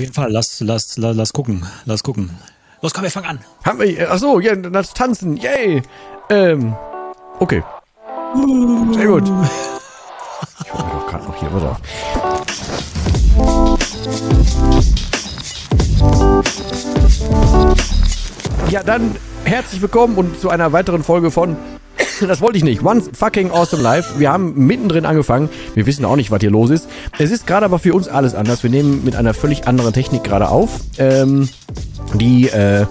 jeden Fall. Lass, lass, lass, lass gucken. Lass gucken. Los, komm, wir fangen an. Haben wir, ach so, ja, das Tanzen, yay. Ähm, okay. Sehr gut. Ich war doch gerade noch hier, pass auf. Ja, dann herzlich willkommen und zu einer weiteren Folge von das wollte ich nicht. One fucking awesome life. Wir haben mittendrin angefangen. Wir wissen auch nicht, was hier los ist. Es ist gerade aber für uns alles anders. Wir nehmen mit einer völlig anderen Technik gerade auf. Ähm, die, äh,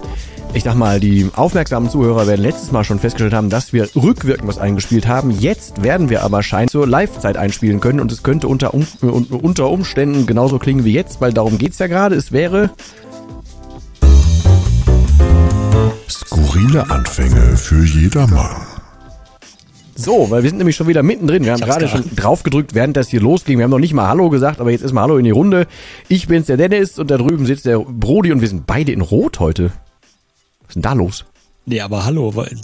ich sag mal, die aufmerksamen Zuhörer werden letztes Mal schon festgestellt haben, dass wir rückwirkend was eingespielt haben. Jetzt werden wir aber scheinbar zur Live-Zeit einspielen können und es könnte unter, um, unter Umständen genauso klingen wie jetzt, weil darum geht's ja gerade. Es wäre Skurrile Anfänge für jedermann. So, weil wir sind nämlich schon wieder mittendrin. Wir haben gerade schon drauf gedrückt, während das hier losging. Wir haben noch nicht mal Hallo gesagt, aber jetzt ist mal Hallo in die Runde. Ich bin's, der Dennis, und da drüben sitzt der Brody und wir sind beide in Rot heute. Was ist denn da los? Nee, aber hallo, weil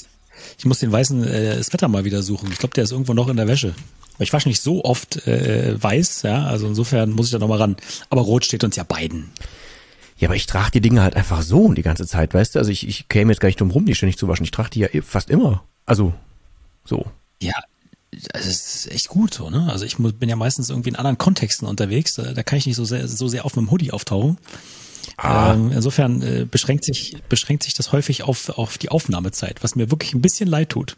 ich muss den weißen äh, Sweater mal wieder suchen. Ich glaube, der ist irgendwo noch in der Wäsche. Ich wasche nicht so oft äh, weiß, ja, also insofern muss ich da nochmal ran. Aber Rot steht uns ja beiden. Ja, aber ich trage die Dinge halt einfach so die ganze Zeit, weißt du? Also ich, ich käme jetzt gar nicht drum rum, die ständig zu waschen. Ich trage die ja fast immer. Also, so. Ja, also es ist echt gut so, ne? Also ich bin ja meistens irgendwie in anderen Kontexten unterwegs. Da kann ich nicht so sehr, so sehr auf meinem Hoodie auftauchen. Ah. Ähm, insofern äh, beschränkt sich beschränkt sich das häufig auf auf die Aufnahmezeit, was mir wirklich ein bisschen leid tut.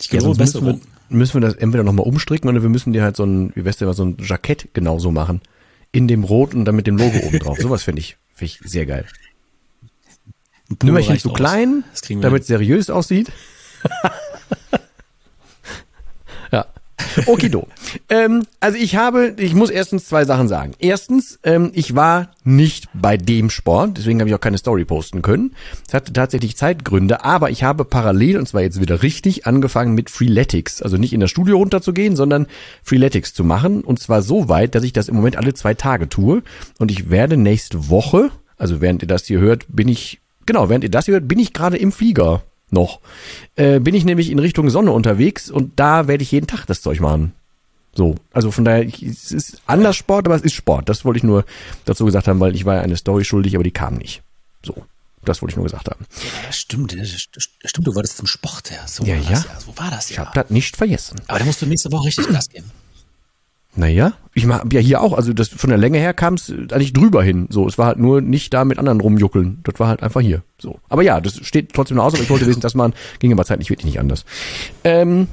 Ich glaube, ja, müssen wir, müssen wir das entweder nochmal umstricken oder wir müssen dir halt so ein, wie weißt du, so ein Jackett genauso machen. In dem Rot und dann mit dem Logo oben drauf. Sowas finde ich, finde ich sehr geil. Nummerchen zu klein, damit es seriös aussieht. Okido. ähm, also ich habe, ich muss erstens zwei Sachen sagen. Erstens, ähm, ich war nicht bei dem Sport, deswegen habe ich auch keine Story posten können. Es hatte tatsächlich Zeitgründe, aber ich habe parallel, und zwar jetzt wieder richtig, angefangen mit Freeletics. Also nicht in das Studio runterzugehen, sondern Freeletics zu machen. Und zwar so weit, dass ich das im Moment alle zwei Tage tue. Und ich werde nächste Woche, also während ihr das hier hört, bin ich, genau, während ihr das hier hört, bin ich gerade im Flieger noch, äh, bin ich nämlich in Richtung Sonne unterwegs und da werde ich jeden Tag das Zeug machen. So, also von daher, ich, es ist anders Sport, aber es ist Sport. Das wollte ich nur dazu gesagt haben, weil ich war ja eine Story schuldig, aber die kam nicht. So, das wollte ich nur gesagt haben. Ja, stimmt, stimmt, du wolltest zum Sport, ja. So ja, ja. Ja. So war das ja. Ich habe das nicht vergessen. Aber da musst du nächste Woche richtig Gas geben. Naja, ich mach ja hier auch, also das von der Länge her kam es eigentlich drüber hin. So, es war halt nur nicht da mit anderen rumjuckeln. Das war halt einfach hier. So. Aber ja, das steht trotzdem noch aus, aber ich wollte wissen, dass man ging aber zeitlich wirklich nicht anders. Ähm,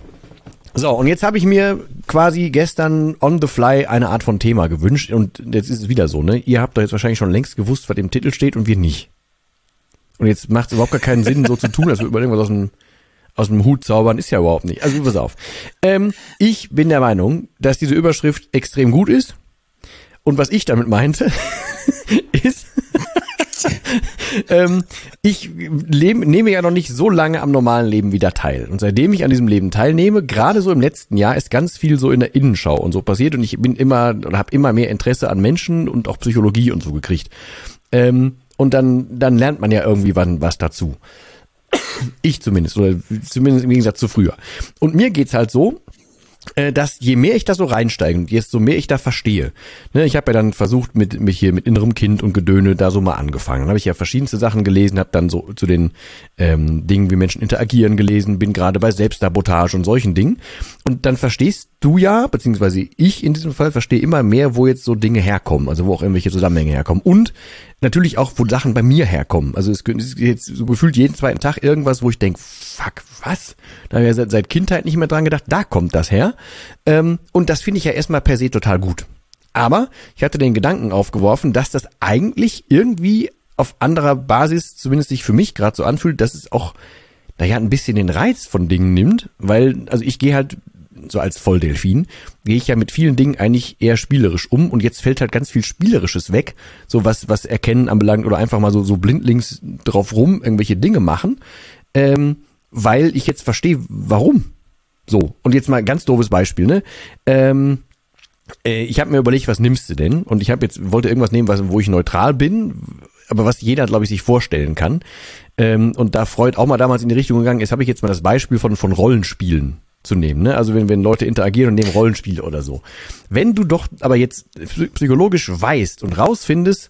so, und jetzt habe ich mir quasi gestern on the fly eine Art von Thema gewünscht und jetzt ist es wieder so, ne? Ihr habt doch jetzt wahrscheinlich schon längst gewusst, was im Titel steht und wir nicht. Und jetzt macht es überhaupt gar keinen Sinn, so zu tun, als wir über irgendwas aus dem aus dem Hut zaubern ist ja überhaupt nicht. Also pass auf. Ähm, ich bin der Meinung, dass diese Überschrift extrem gut ist. Und was ich damit meinte, ist, ähm, ich lebe, nehme ja noch nicht so lange am normalen Leben wieder teil. Und seitdem ich an diesem Leben teilnehme, gerade so im letzten Jahr, ist ganz viel so in der Innenschau und so passiert. Und ich bin immer oder habe immer mehr Interesse an Menschen und auch Psychologie und so gekriegt. Ähm, und dann, dann lernt man ja irgendwie wann was dazu. Ich zumindest, oder zumindest im Gegensatz zu früher. Und mir geht's halt so, äh, dass je mehr ich da so reinsteige und desto mehr ich da verstehe. Ne, ich habe ja dann versucht, mit mich hier mit innerem Kind und Gedöne da so mal angefangen. Dann habe ich ja verschiedenste Sachen gelesen, habe dann so zu den ähm, Dingen, wie Menschen interagieren, gelesen, bin gerade bei Selbstsabotage und solchen Dingen. Und dann verstehst du ja, beziehungsweise ich in diesem Fall verstehe immer mehr, wo jetzt so Dinge herkommen, also wo auch irgendwelche Zusammenhänge herkommen. Und natürlich auch, wo Sachen bei mir herkommen. Also es ist jetzt so gefühlt jeden zweiten Tag irgendwas, wo ich denke, fuck, was? Da habe ich ja seit, seit Kindheit nicht mehr dran gedacht, da kommt das her. Ähm, und das finde ich ja erstmal per se total gut. Aber ich hatte den Gedanken aufgeworfen, dass das eigentlich irgendwie auf anderer Basis, zumindest sich für mich gerade so anfühlt, dass es auch, naja, ein bisschen den Reiz von Dingen nimmt, weil, also ich gehe halt so als Volldelfin, gehe ich ja mit vielen Dingen eigentlich eher spielerisch um und jetzt fällt halt ganz viel Spielerisches weg, so was, was Erkennen anbelangt oder einfach mal so, so blindlings drauf rum irgendwelche Dinge machen, ähm, weil ich jetzt verstehe, warum. So, und jetzt mal ein ganz doofes Beispiel, ne? Ähm, äh, ich habe mir überlegt, was nimmst du denn? Und ich habe jetzt wollte irgendwas nehmen, was, wo ich neutral bin, aber was jeder, glaube ich, sich vorstellen kann. Ähm, und da Freud auch mal damals in die Richtung gegangen ist, habe ich jetzt mal das Beispiel von von Rollenspielen zu nehmen. Ne? Also wenn, wenn Leute interagieren und nehmen Rollenspiele oder so. Wenn du doch aber jetzt psychologisch weißt und rausfindest,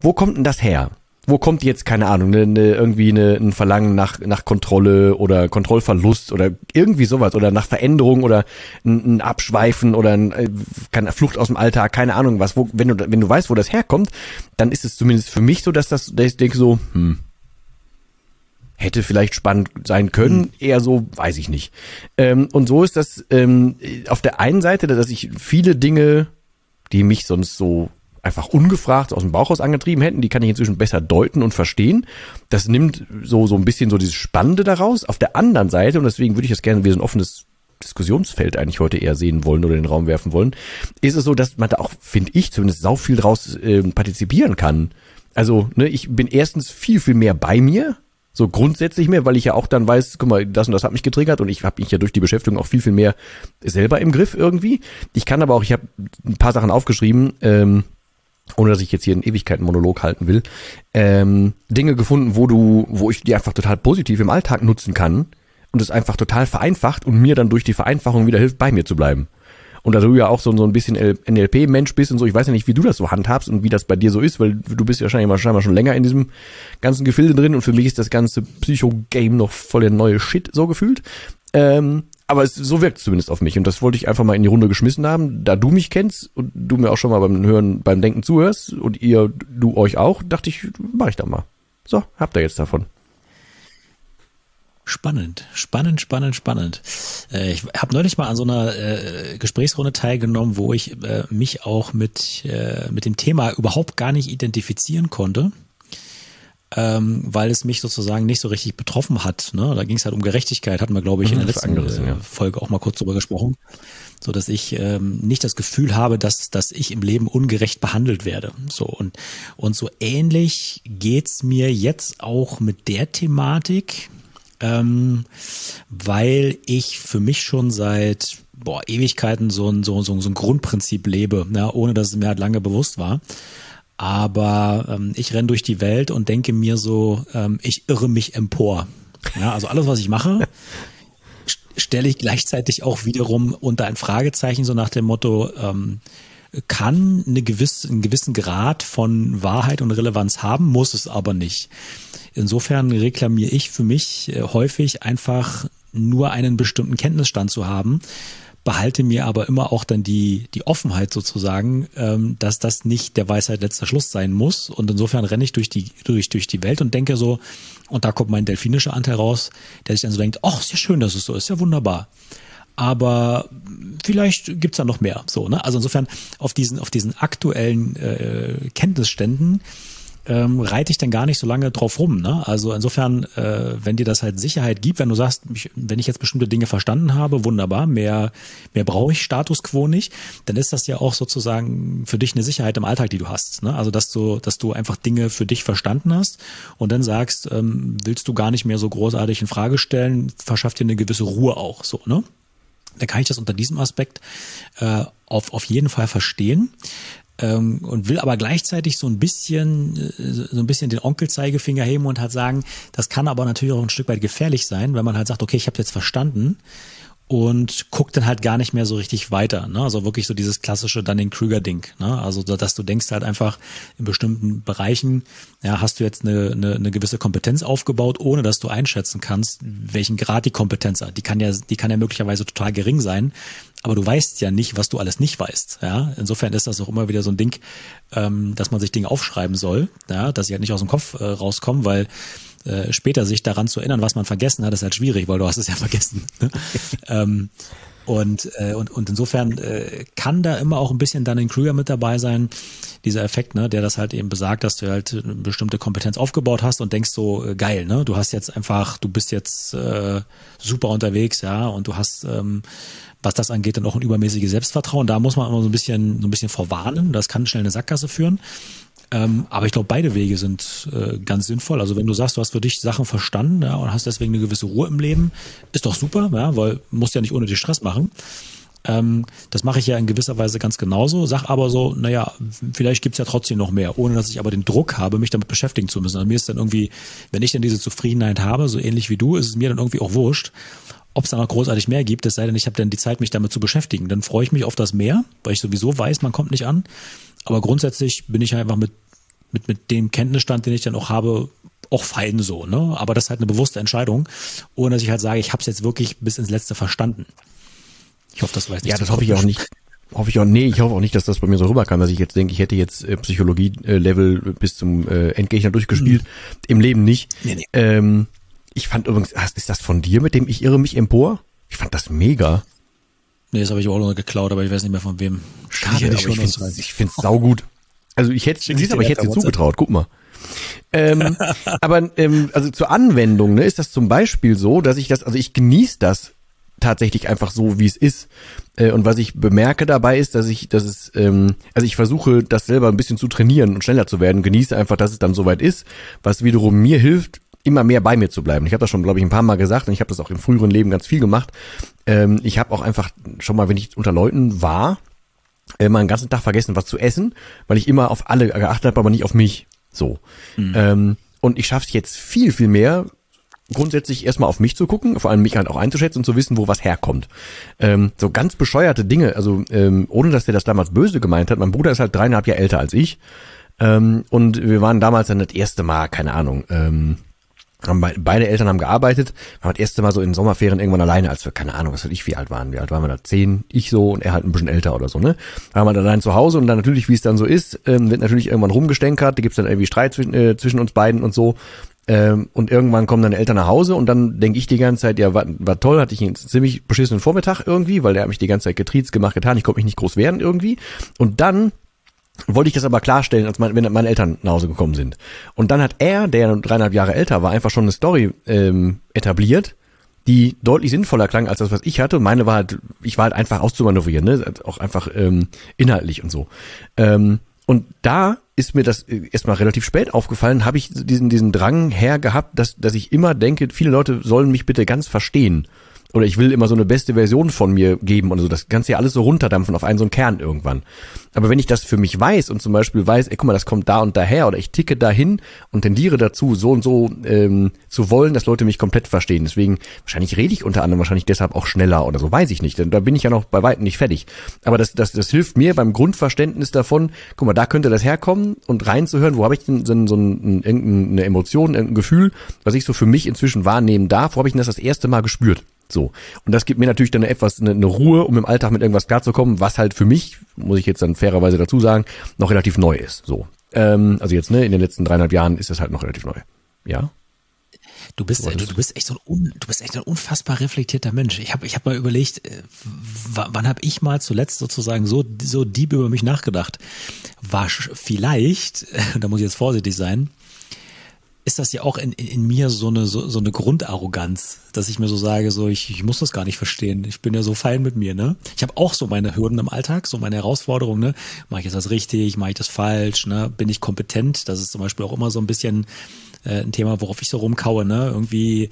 wo kommt denn das her? Wo kommt jetzt, keine Ahnung, ne, ne, irgendwie ne, ein Verlangen nach, nach Kontrolle oder Kontrollverlust oder irgendwie sowas oder nach Veränderung oder ein, ein Abschweifen oder ein, äh, keine Flucht aus dem Alltag, keine Ahnung was. Wo, wenn, du, wenn du weißt, wo das herkommt, dann ist es zumindest für mich so, dass das, dass ich denke so, hm, hätte vielleicht spannend sein können, mhm. eher so, weiß ich nicht. Ähm, und so ist das ähm, auf der einen Seite, dass ich viele Dinge, die mich sonst so einfach ungefragt aus dem Bauchhaus angetrieben hätten, die kann ich inzwischen besser deuten und verstehen. Das nimmt so, so ein bisschen so dieses Spannende daraus. Auf der anderen Seite, und deswegen würde ich das gerne wie so ein offenes Diskussionsfeld eigentlich heute eher sehen wollen oder in den Raum werfen wollen, ist es so, dass man da auch, finde ich, zumindest sau viel draus äh, partizipieren kann. Also, ne, ich bin erstens viel, viel mehr bei mir, so grundsätzlich mehr, weil ich ja auch dann weiß, guck mal, das und das hat mich getriggert und ich habe mich ja durch die Beschäftigung auch viel, viel mehr selber im Griff irgendwie. Ich kann aber auch, ich habe ein paar Sachen aufgeschrieben, ähm, ohne dass ich jetzt hier einen Ewigkeiten-Monolog halten will, ähm, Dinge gefunden, wo du, wo ich die einfach total positiv im Alltag nutzen kann und es einfach total vereinfacht und mir dann durch die Vereinfachung wieder hilft, bei mir zu bleiben. Und da du ja auch so, so ein bisschen NLP-Mensch bist und so, ich weiß ja nicht, wie du das so handhabst und wie das bei dir so ist, weil du bist ja wahrscheinlich, wahrscheinlich schon länger in diesem ganzen Gefilde drin und für mich ist das ganze Psycho-Game noch voll der neue Shit so gefühlt. Ähm, aber es, so wirkt es zumindest auf mich und das wollte ich einfach mal in die Runde geschmissen haben. Da du mich kennst und du mir auch schon mal beim Hören, beim Denken zuhörst und ihr, du euch auch, dachte ich, mach ich da mal. So, habt ihr jetzt davon. Spannend, spannend, spannend, spannend. Äh, ich habe neulich mal an so einer äh, Gesprächsrunde teilgenommen, wo ich äh, mich auch mit, äh, mit dem Thema überhaupt gar nicht identifizieren konnte ähm, weil es mich sozusagen nicht so richtig betroffen hat. Ne? Da ging es halt um Gerechtigkeit, hatten wir, glaube ich, in der mhm, letzten anderes, ja. Folge auch mal kurz drüber gesprochen. So dass ich ähm, nicht das Gefühl habe, dass, dass ich im Leben ungerecht behandelt werde. So und, und so ähnlich geht's mir jetzt auch mit der Thematik, ähm, weil ich für mich schon seit boah, Ewigkeiten so ein, so, so, so ein Grundprinzip lebe, ne? ohne dass es mir halt lange bewusst war. Aber ähm, ich renn durch die Welt und denke mir so, ähm, ich irre mich empor. Ja, also alles, was ich mache, stelle ich gleichzeitig auch wiederum unter ein Fragezeichen, so nach dem Motto, ähm, kann eine gewisse, einen gewissen Grad von Wahrheit und Relevanz haben, muss es aber nicht. Insofern reklamiere ich für mich äh, häufig einfach nur einen bestimmten Kenntnisstand zu haben, behalte mir aber immer auch dann die, die Offenheit sozusagen, ähm, dass das nicht der Weisheit letzter Schluss sein muss. Und insofern renne ich durch die, durch, durch die Welt und denke so, und da kommt mein delfinischer Anteil raus, der sich dann so denkt, ach, ist ja schön, dass es so ist, ja wunderbar. Aber vielleicht gibt's da noch mehr. So, ne? Also insofern auf diesen, auf diesen aktuellen äh, Kenntnisständen ähm, reite ich dann gar nicht so lange drauf rum. Ne? Also insofern, äh, wenn dir das halt Sicherheit gibt, wenn du sagst, ich, wenn ich jetzt bestimmte Dinge verstanden habe, wunderbar, mehr, mehr brauche ich Status quo nicht, dann ist das ja auch sozusagen für dich eine Sicherheit im Alltag, die du hast. Ne? Also dass du, dass du einfach Dinge für dich verstanden hast und dann sagst, ähm, willst du gar nicht mehr so großartig in Frage stellen, verschafft dir eine gewisse Ruhe auch so, ne? Da kann ich das unter diesem Aspekt äh, auf, auf jeden Fall verstehen ähm, und will aber gleichzeitig so ein bisschen, äh, so ein bisschen den Onkelzeigefinger heben und halt sagen, das kann aber natürlich auch ein Stück weit gefährlich sein, wenn man halt sagt, okay, ich habe jetzt verstanden und guckt dann halt gar nicht mehr so richtig weiter. Ne? Also wirklich so dieses klassische Dunning-Krüger-Ding. Ne? Also dass du denkst halt einfach in bestimmten Bereichen, ja, hast du jetzt eine, eine, eine gewisse Kompetenz aufgebaut, ohne dass du einschätzen kannst, welchen Grad die Kompetenz hat. Die kann ja, die kann ja möglicherweise total gering sein, aber du weißt ja nicht, was du alles nicht weißt. Ja? Insofern ist das auch immer wieder so ein Ding, ähm, dass man sich Dinge aufschreiben soll, ja? dass sie halt nicht aus dem Kopf äh, rauskommen, weil äh, später sich daran zu erinnern, was man vergessen hat, ist halt schwierig, weil du hast es ja vergessen. Ne? ähm, und, äh, und, und insofern äh, kann da immer auch ein bisschen dann in Krüger mit dabei sein, dieser Effekt, ne, der das halt eben besagt, dass du halt eine bestimmte Kompetenz aufgebaut hast und denkst so, äh, geil, ne? Du hast jetzt einfach, du bist jetzt äh, super unterwegs, ja, und du hast ähm, was das angeht, dann auch ein übermäßiges Selbstvertrauen. Da muss man immer so ein bisschen, so ein bisschen vorwarnen. Das kann schnell eine Sackgasse führen. Ähm, aber ich glaube, beide Wege sind äh, ganz sinnvoll. Also wenn du sagst, du hast für dich Sachen verstanden ja, und hast deswegen eine gewisse Ruhe im Leben, ist doch super, ja, weil musst ja nicht ohne dich Stress machen. Ähm, das mache ich ja in gewisser Weise ganz genauso, sag aber so, naja, vielleicht gibt's ja trotzdem noch mehr, ohne dass ich aber den Druck habe, mich damit beschäftigen zu müssen. Also mir ist dann irgendwie, wenn ich dann diese Zufriedenheit habe, so ähnlich wie du, ist es mir dann irgendwie auch wurscht, ob es da noch großartig mehr gibt, es sei denn, ich habe dann die Zeit, mich damit zu beschäftigen. Dann freue ich mich auf das Meer, weil ich sowieso weiß, man kommt nicht an. Aber grundsätzlich bin ich einfach mit mit, mit dem Kenntnisstand, den ich dann auch habe, auch fein so, ne? Aber das ist halt eine bewusste Entscheidung, ohne dass ich halt sage, ich habe es jetzt wirklich bis ins Letzte verstanden. Ich hoffe, das weiß nicht. Ja, das hoffe ich auch nicht. Hoffe ich auch, nee, ich hoffe auch nicht, dass das bei mir so rüberkam, dass ich jetzt denke, ich hätte jetzt äh, Psychologie-Level bis zum äh, Endgegner durchgespielt. Mhm. Im Leben nicht. Nee, nee. Ähm, ich fand übrigens, ist das von dir, mit dem ich irre mich empor? Ich fand das mega. Nee, das habe ich auch noch geklaut, aber ich weiß nicht mehr von wem. Schade, ich, ich finde ich find's saugut. Also ich hätte, siehst aber ich hätte dir zugetraut, guck mal. ähm, aber ähm, also zur Anwendung ne, ist das zum Beispiel so, dass ich das, also ich genieße das tatsächlich einfach so, wie es ist. Äh, und was ich bemerke dabei ist, dass ich, dass es, ähm, also ich versuche, das selber ein bisschen zu trainieren und schneller zu werden, genieße einfach, dass es dann soweit ist, was wiederum mir hilft, immer mehr bei mir zu bleiben. Ich habe das schon, glaube ich, ein paar Mal gesagt und ich habe das auch im früheren Leben ganz viel gemacht. Ähm, ich habe auch einfach schon mal, wenn ich unter Leuten war, äh, mal einen ganzen Tag vergessen, was zu essen, weil ich immer auf alle geachtet habe, aber nicht auf mich. So. Mhm. Ähm, und ich schaffe es jetzt viel, viel mehr, grundsätzlich erstmal auf mich zu gucken, vor allem mich halt auch einzuschätzen und zu wissen, wo was herkommt. Ähm, so ganz bescheuerte Dinge, also ähm, ohne dass der das damals böse gemeint hat, mein Bruder ist halt dreieinhalb Jahre älter als ich ähm, und wir waren damals dann das erste Mal, keine Ahnung, ähm, haben beide Eltern haben gearbeitet, waren das erste Mal so in Sommerferien irgendwann alleine, als wir, keine Ahnung, was weiß ich, wie alt waren. Wie alt waren wir da? Zehn, ich so und er halt ein bisschen älter oder so, ne? Waren wir dann allein zu Hause und dann natürlich, wie es dann so ist, ähm, wird natürlich irgendwann rumgestänkert, da gibt's dann irgendwie Streit zwischen, äh, zwischen uns beiden und so. Ähm, und irgendwann kommen dann Eltern nach Hause und dann denke ich die ganze Zeit, ja, war, war toll, hatte ich einen ziemlich beschissenen Vormittag irgendwie, weil der hat mich die ganze Zeit getriezt, gemacht, getan, ich konnte mich nicht groß wehren irgendwie. Und dann wollte ich das aber klarstellen, als mein, wenn meine Eltern nach Hause gekommen sind. Und dann hat er, der dreieinhalb Jahre älter war, einfach schon eine Story ähm, etabliert, die deutlich sinnvoller klang als das, was ich hatte. Meine war halt, ich war halt einfach auszumanövrieren, ne? auch einfach ähm, inhaltlich und so. Ähm, und da ist mir das äh, erstmal relativ spät aufgefallen, habe ich diesen, diesen Drang her gehabt, dass, dass ich immer denke, viele Leute sollen mich bitte ganz verstehen oder ich will immer so eine beste Version von mir geben und so. Das kannst ja alles so runterdampfen auf einen so einen Kern irgendwann. Aber wenn ich das für mich weiß und zum Beispiel weiß, ey, guck mal, das kommt da und daher oder ich ticke dahin und tendiere dazu, so und so ähm, zu wollen, dass Leute mich komplett verstehen. Deswegen, wahrscheinlich rede ich unter anderem wahrscheinlich deshalb auch schneller oder so, weiß ich nicht. Denn da bin ich ja noch bei weitem nicht fertig. Aber das, das, das hilft mir beim Grundverständnis davon, guck mal, da könnte das herkommen und reinzuhören, wo habe ich denn so, so ein, irgendeine Emotion, irgendein Gefühl, was ich so für mich inzwischen wahrnehmen darf, wo habe ich denn das das erste Mal gespürt? So. Und das gibt mir natürlich dann etwas, eine, eine Ruhe, um im Alltag mit irgendwas klarzukommen, was halt für mich, muss ich jetzt dann fairerweise dazu sagen, noch relativ neu ist. So. Ähm, also jetzt, ne, in den letzten dreieinhalb Jahren ist das halt noch relativ neu. Ja. Du bist, du, du, bist echt so ein, du bist echt ein unfassbar reflektierter Mensch. Ich habe, ich habe mal überlegt, äh, wann habe ich mal zuletzt sozusagen so, so deep über mich nachgedacht? War vielleicht, da muss ich jetzt vorsichtig sein, ist das ja auch in, in, in mir so eine, so, so eine Grundarroganz, dass ich mir so sage, so ich, ich muss das gar nicht verstehen. Ich bin ja so fein mit mir, ne? Ich habe auch so meine Hürden im Alltag, so meine Herausforderungen, ne? Mache ich jetzt das richtig, mache ich das falsch, ne? Bin ich kompetent? Das ist zum Beispiel auch immer so ein bisschen äh, ein Thema, worauf ich so rumkaue, ne? Irgendwie,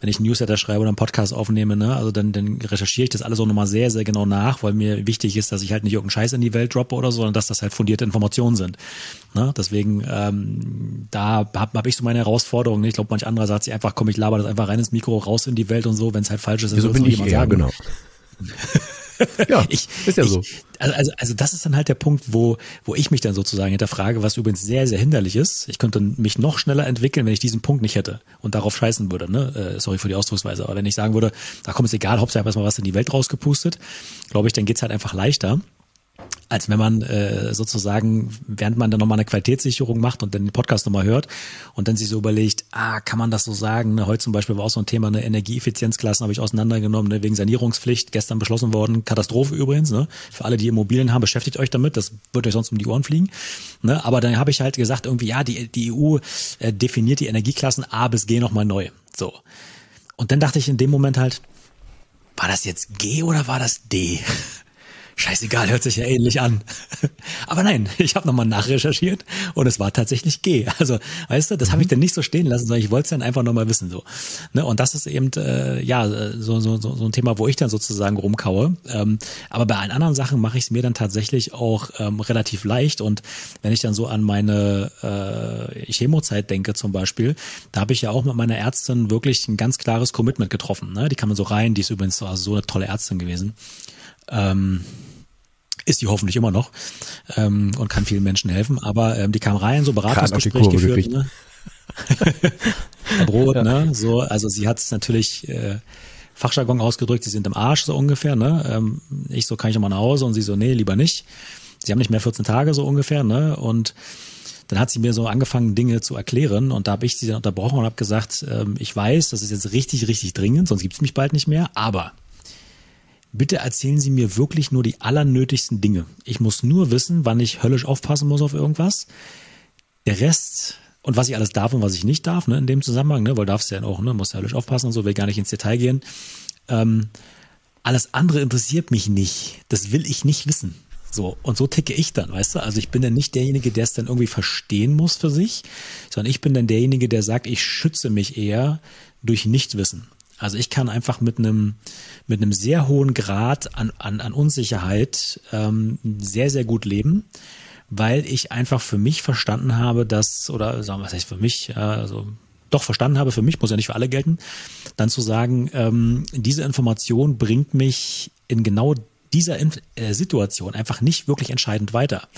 wenn ich ein Newsletter schreibe oder einen Podcast aufnehme, ne? Also dann, dann recherchiere ich das alles auch nochmal sehr, sehr genau nach, weil mir wichtig ist, dass ich halt nicht irgendeinen Scheiß in die Welt droppe oder so, sondern dass das halt fundierte Informationen sind. Ne? Deswegen, ähm, da habe hab ich so meine Herausforderungen. Ne? Ich glaube, manch anderer sagt sich einfach, komm, ich laber das einfach rein ins Mikro, raus in die Welt und so, wenn es halt falsch ist, dann Wieso bin ich eher, sagen. genau. ja, ich, ist ja ich, so. Also, also, also das ist dann halt der Punkt, wo, wo ich mich dann sozusagen hinterfrage, was übrigens sehr, sehr hinderlich ist. Ich könnte mich noch schneller entwickeln, wenn ich diesen Punkt nicht hätte und darauf scheißen würde. Ne? Äh, sorry für die Ausdrucksweise, aber wenn ich sagen würde, da kommt es egal, Hauptsache erstmal was in die Welt rausgepustet, glaube ich, dann geht's halt einfach leichter als wenn man äh, sozusagen, während man dann nochmal eine Qualitätssicherung macht und dann den Podcast nochmal hört und dann sich so überlegt, ah, kann man das so sagen? Ne? Heute zum Beispiel war auch so ein Thema, eine Energieeffizienzklassen habe ich auseinandergenommen, ne? wegen Sanierungspflicht, gestern beschlossen worden, Katastrophe übrigens, ne? Für alle, die Immobilien haben, beschäftigt euch damit, das wird euch sonst um die Ohren fliegen. Ne? Aber dann habe ich halt gesagt, irgendwie, ja, die, die EU äh, definiert die Energieklassen A bis G nochmal neu. So. Und dann dachte ich in dem Moment halt, war das jetzt G oder war das D? Scheißegal, hört sich ja ähnlich an. Aber nein, ich habe nochmal nachrecherchiert und es war tatsächlich G. Also, weißt du, das mhm. habe ich dann nicht so stehen lassen, sondern ich wollte es dann einfach nochmal wissen. so. Ne? Und das ist eben äh, ja so, so, so, so ein Thema, wo ich dann sozusagen rumkaue. Ähm, aber bei allen anderen Sachen mache ich es mir dann tatsächlich auch ähm, relativ leicht. Und wenn ich dann so an meine äh, Chemozeit denke zum Beispiel, da habe ich ja auch mit meiner Ärztin wirklich ein ganz klares Commitment getroffen. Ne? Die kann man so rein, die ist übrigens so, also so eine tolle Ärztin gewesen. Ähm, ist die hoffentlich immer noch ähm, und kann vielen Menschen helfen. Aber ähm, die kam rein, so Beratungsgespräch geführt. Ne? Brot, ne? So, also sie hat es natürlich äh, Fachjargon ausgedrückt, sie sind im Arsch so ungefähr, ne? Ähm, ich so, kann ich noch mal nach Hause? Und sie so, nee, lieber nicht. Sie haben nicht mehr 14 Tage so ungefähr, ne? Und dann hat sie mir so angefangen, Dinge zu erklären und da habe ich sie dann unterbrochen und habe gesagt, ähm, ich weiß, das ist jetzt richtig, richtig dringend, sonst gibt's mich bald nicht mehr, aber bitte erzählen Sie mir wirklich nur die allernötigsten Dinge. Ich muss nur wissen, wann ich höllisch aufpassen muss auf irgendwas. Der Rest und was ich alles darf und was ich nicht darf, ne, in dem Zusammenhang, ne, weil darfst du ja auch, ne, musst ja höllisch aufpassen und so, will gar nicht ins Detail gehen. Ähm, alles andere interessiert mich nicht. Das will ich nicht wissen. So, und so ticke ich dann, weißt du? Also ich bin dann nicht derjenige, der es dann irgendwie verstehen muss für sich, sondern ich bin dann derjenige, der sagt, ich schütze mich eher durch Nichtwissen. Also ich kann einfach mit einem mit einem sehr hohen Grad an, an, an Unsicherheit ähm, sehr, sehr gut leben, weil ich einfach für mich verstanden habe, dass, oder sagen wir, was heißt für mich, ja, also doch verstanden habe, für mich muss ja nicht für alle gelten, dann zu sagen, ähm, diese Information bringt mich in genau dieser Inf äh, Situation einfach nicht wirklich entscheidend weiter.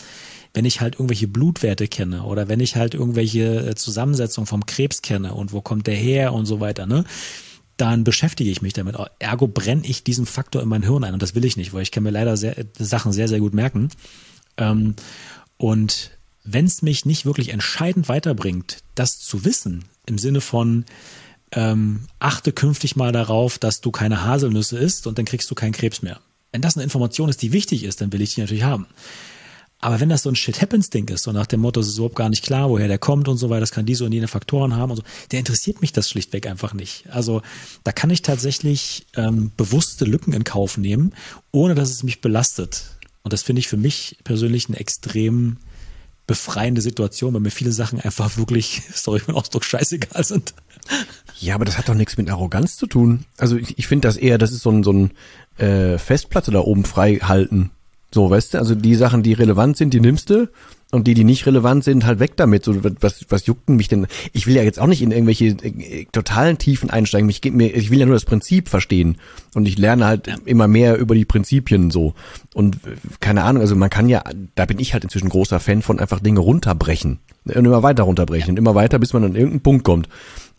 Wenn ich halt irgendwelche Blutwerte kenne oder wenn ich halt irgendwelche äh, Zusammensetzungen vom Krebs kenne und wo kommt der her und so weiter, ne? Dann beschäftige ich mich damit. Ergo brenne ich diesen Faktor in mein Hirn ein und das will ich nicht, weil ich kann mir leider sehr, Sachen sehr, sehr gut merken. Ähm, und wenn es mich nicht wirklich entscheidend weiterbringt, das zu wissen, im Sinne von ähm, achte künftig mal darauf, dass du keine Haselnüsse isst und dann kriegst du keinen Krebs mehr. Wenn das eine Information ist, die wichtig ist, dann will ich die natürlich haben. Aber wenn das so ein Shit-Happens-Ding ist, so nach dem Motto, es ist überhaupt gar nicht klar, woher der kommt und so weiter, das kann diese und jene Faktoren haben und so, der interessiert mich das schlichtweg einfach nicht. Also da kann ich tatsächlich ähm, bewusste Lücken in Kauf nehmen, ohne dass es mich belastet. Und das finde ich für mich persönlich eine extrem befreiende Situation, weil mir viele Sachen einfach wirklich, sorry den Ausdruck, scheißegal sind. Ja, aber das hat doch nichts mit Arroganz zu tun. Also ich, ich finde das eher, das ist so ein, so ein äh, Festplatte da oben frei halten. So, weißt du, also die Sachen, die relevant sind, die nimmst du und die, die nicht relevant sind, halt weg damit. So, was, was juckt denn mich denn? Ich will ja jetzt auch nicht in irgendwelche äh, totalen Tiefen einsteigen. Ich, mir, ich will ja nur das Prinzip verstehen. Und ich lerne halt ja. immer mehr über die Prinzipien so. Und äh, keine Ahnung, also man kann ja, da bin ich halt inzwischen großer Fan von einfach Dinge runterbrechen. Und immer weiter runterbrechen. Ja. Und immer weiter, bis man an irgendeinen Punkt kommt.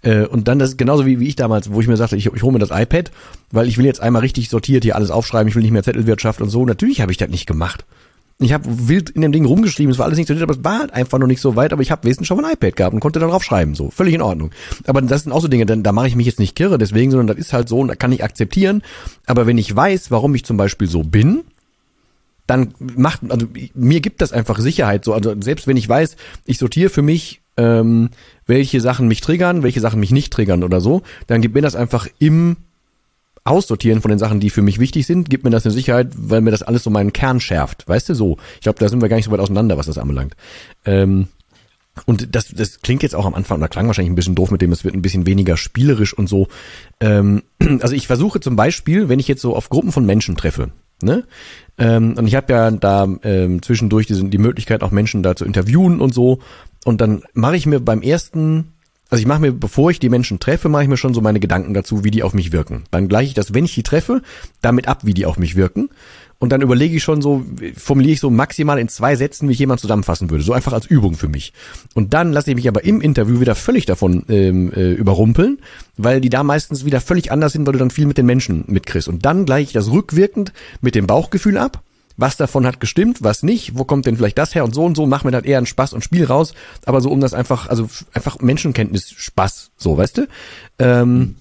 Äh, und dann das ist genauso wie, wie ich damals, wo ich mir sagte, ich, ich hole mir das iPad, weil ich will jetzt einmal richtig sortiert hier alles aufschreiben, ich will nicht mehr Zettelwirtschaft und so. Natürlich habe ich das nicht gemacht. Ich habe wild in dem Ding rumgeschrieben, es war alles nicht sortiert, aber es war halt einfach noch nicht so weit, aber ich habe wesentlich schon ein iPad gehabt und konnte da drauf schreiben, so, völlig in Ordnung. Aber das sind auch so Dinge, da, da mache ich mich jetzt nicht kirre deswegen, sondern das ist halt so und da kann ich akzeptieren. Aber wenn ich weiß, warum ich zum Beispiel so bin, dann macht, also mir gibt das einfach Sicherheit. So, also selbst wenn ich weiß, ich sortiere für mich, ähm, welche Sachen mich triggern, welche Sachen mich nicht triggern oder so, dann gibt mir das einfach im Aussortieren von den Sachen, die für mich wichtig sind, gibt mir das eine Sicherheit, weil mir das alles so meinen Kern schärft. Weißt du so? Ich glaube, da sind wir gar nicht so weit auseinander, was das anbelangt. Ähm, und das, das klingt jetzt auch am Anfang, oder klang wahrscheinlich ein bisschen doof mit dem, es wird ein bisschen weniger spielerisch und so. Ähm, also ich versuche zum Beispiel, wenn ich jetzt so auf Gruppen von Menschen treffe, ne? Ähm, und ich habe ja da ähm, zwischendurch die, die Möglichkeit, auch Menschen da zu interviewen und so. Und dann mache ich mir beim ersten also ich mache mir, bevor ich die Menschen treffe, mache ich mir schon so meine Gedanken dazu, wie die auf mich wirken. Dann gleiche ich das, wenn ich die treffe, damit ab, wie die auf mich wirken. Und dann überlege ich schon so, formuliere ich so maximal in zwei Sätzen, wie ich jemand zusammenfassen würde. So einfach als Übung für mich. Und dann lasse ich mich aber im Interview wieder völlig davon ähm, äh, überrumpeln, weil die da meistens wieder völlig anders sind, weil du dann viel mit den Menschen mitkriegst. Und dann gleiche ich das rückwirkend mit dem Bauchgefühl ab was davon hat gestimmt, was nicht, wo kommt denn vielleicht das her und so und so, machen wir dann eher einen Spaß und Spiel raus, aber so um das einfach, also einfach Menschenkenntnis Spaß, so, weißt du? Ähm,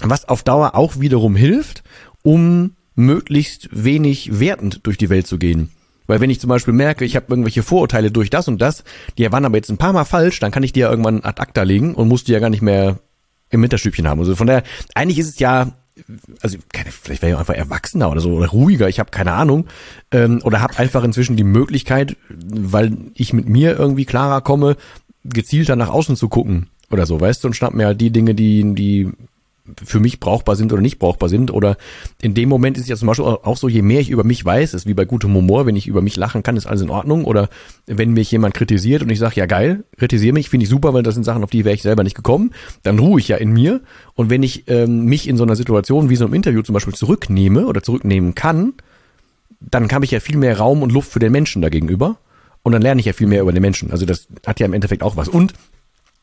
was auf Dauer auch wiederum hilft, um möglichst wenig wertend durch die Welt zu gehen. Weil wenn ich zum Beispiel merke, ich habe irgendwelche Vorurteile durch das und das, die waren aber jetzt ein paar Mal falsch, dann kann ich die ja irgendwann ad acta legen und muss die ja gar nicht mehr im Hinterstübchen haben. Also von daher, eigentlich ist es ja also keine, vielleicht wäre ich einfach erwachsener oder so oder ruhiger, ich habe keine Ahnung ähm, oder habe einfach inzwischen die Möglichkeit, weil ich mit mir irgendwie klarer komme, gezielter nach außen zu gucken oder so, weißt du, und schnapp mir halt die Dinge, die die für mich brauchbar sind oder nicht brauchbar sind. Oder in dem Moment ist es ja zum Beispiel auch so, je mehr ich über mich weiß, ist wie bei gutem Humor, wenn ich über mich lachen kann, ist alles in Ordnung. Oder wenn mich jemand kritisiert und ich sage, ja geil, kritisiere mich, finde ich super, weil das sind Sachen, auf die wäre ich selber nicht gekommen, dann ruhe ich ja in mir. Und wenn ich ähm, mich in so einer Situation wie so einem Interview zum Beispiel zurücknehme oder zurücknehmen kann, dann habe ich ja viel mehr Raum und Luft für den Menschen dagegenüber. Und dann lerne ich ja viel mehr über den Menschen. Also das hat ja im Endeffekt auch was. Und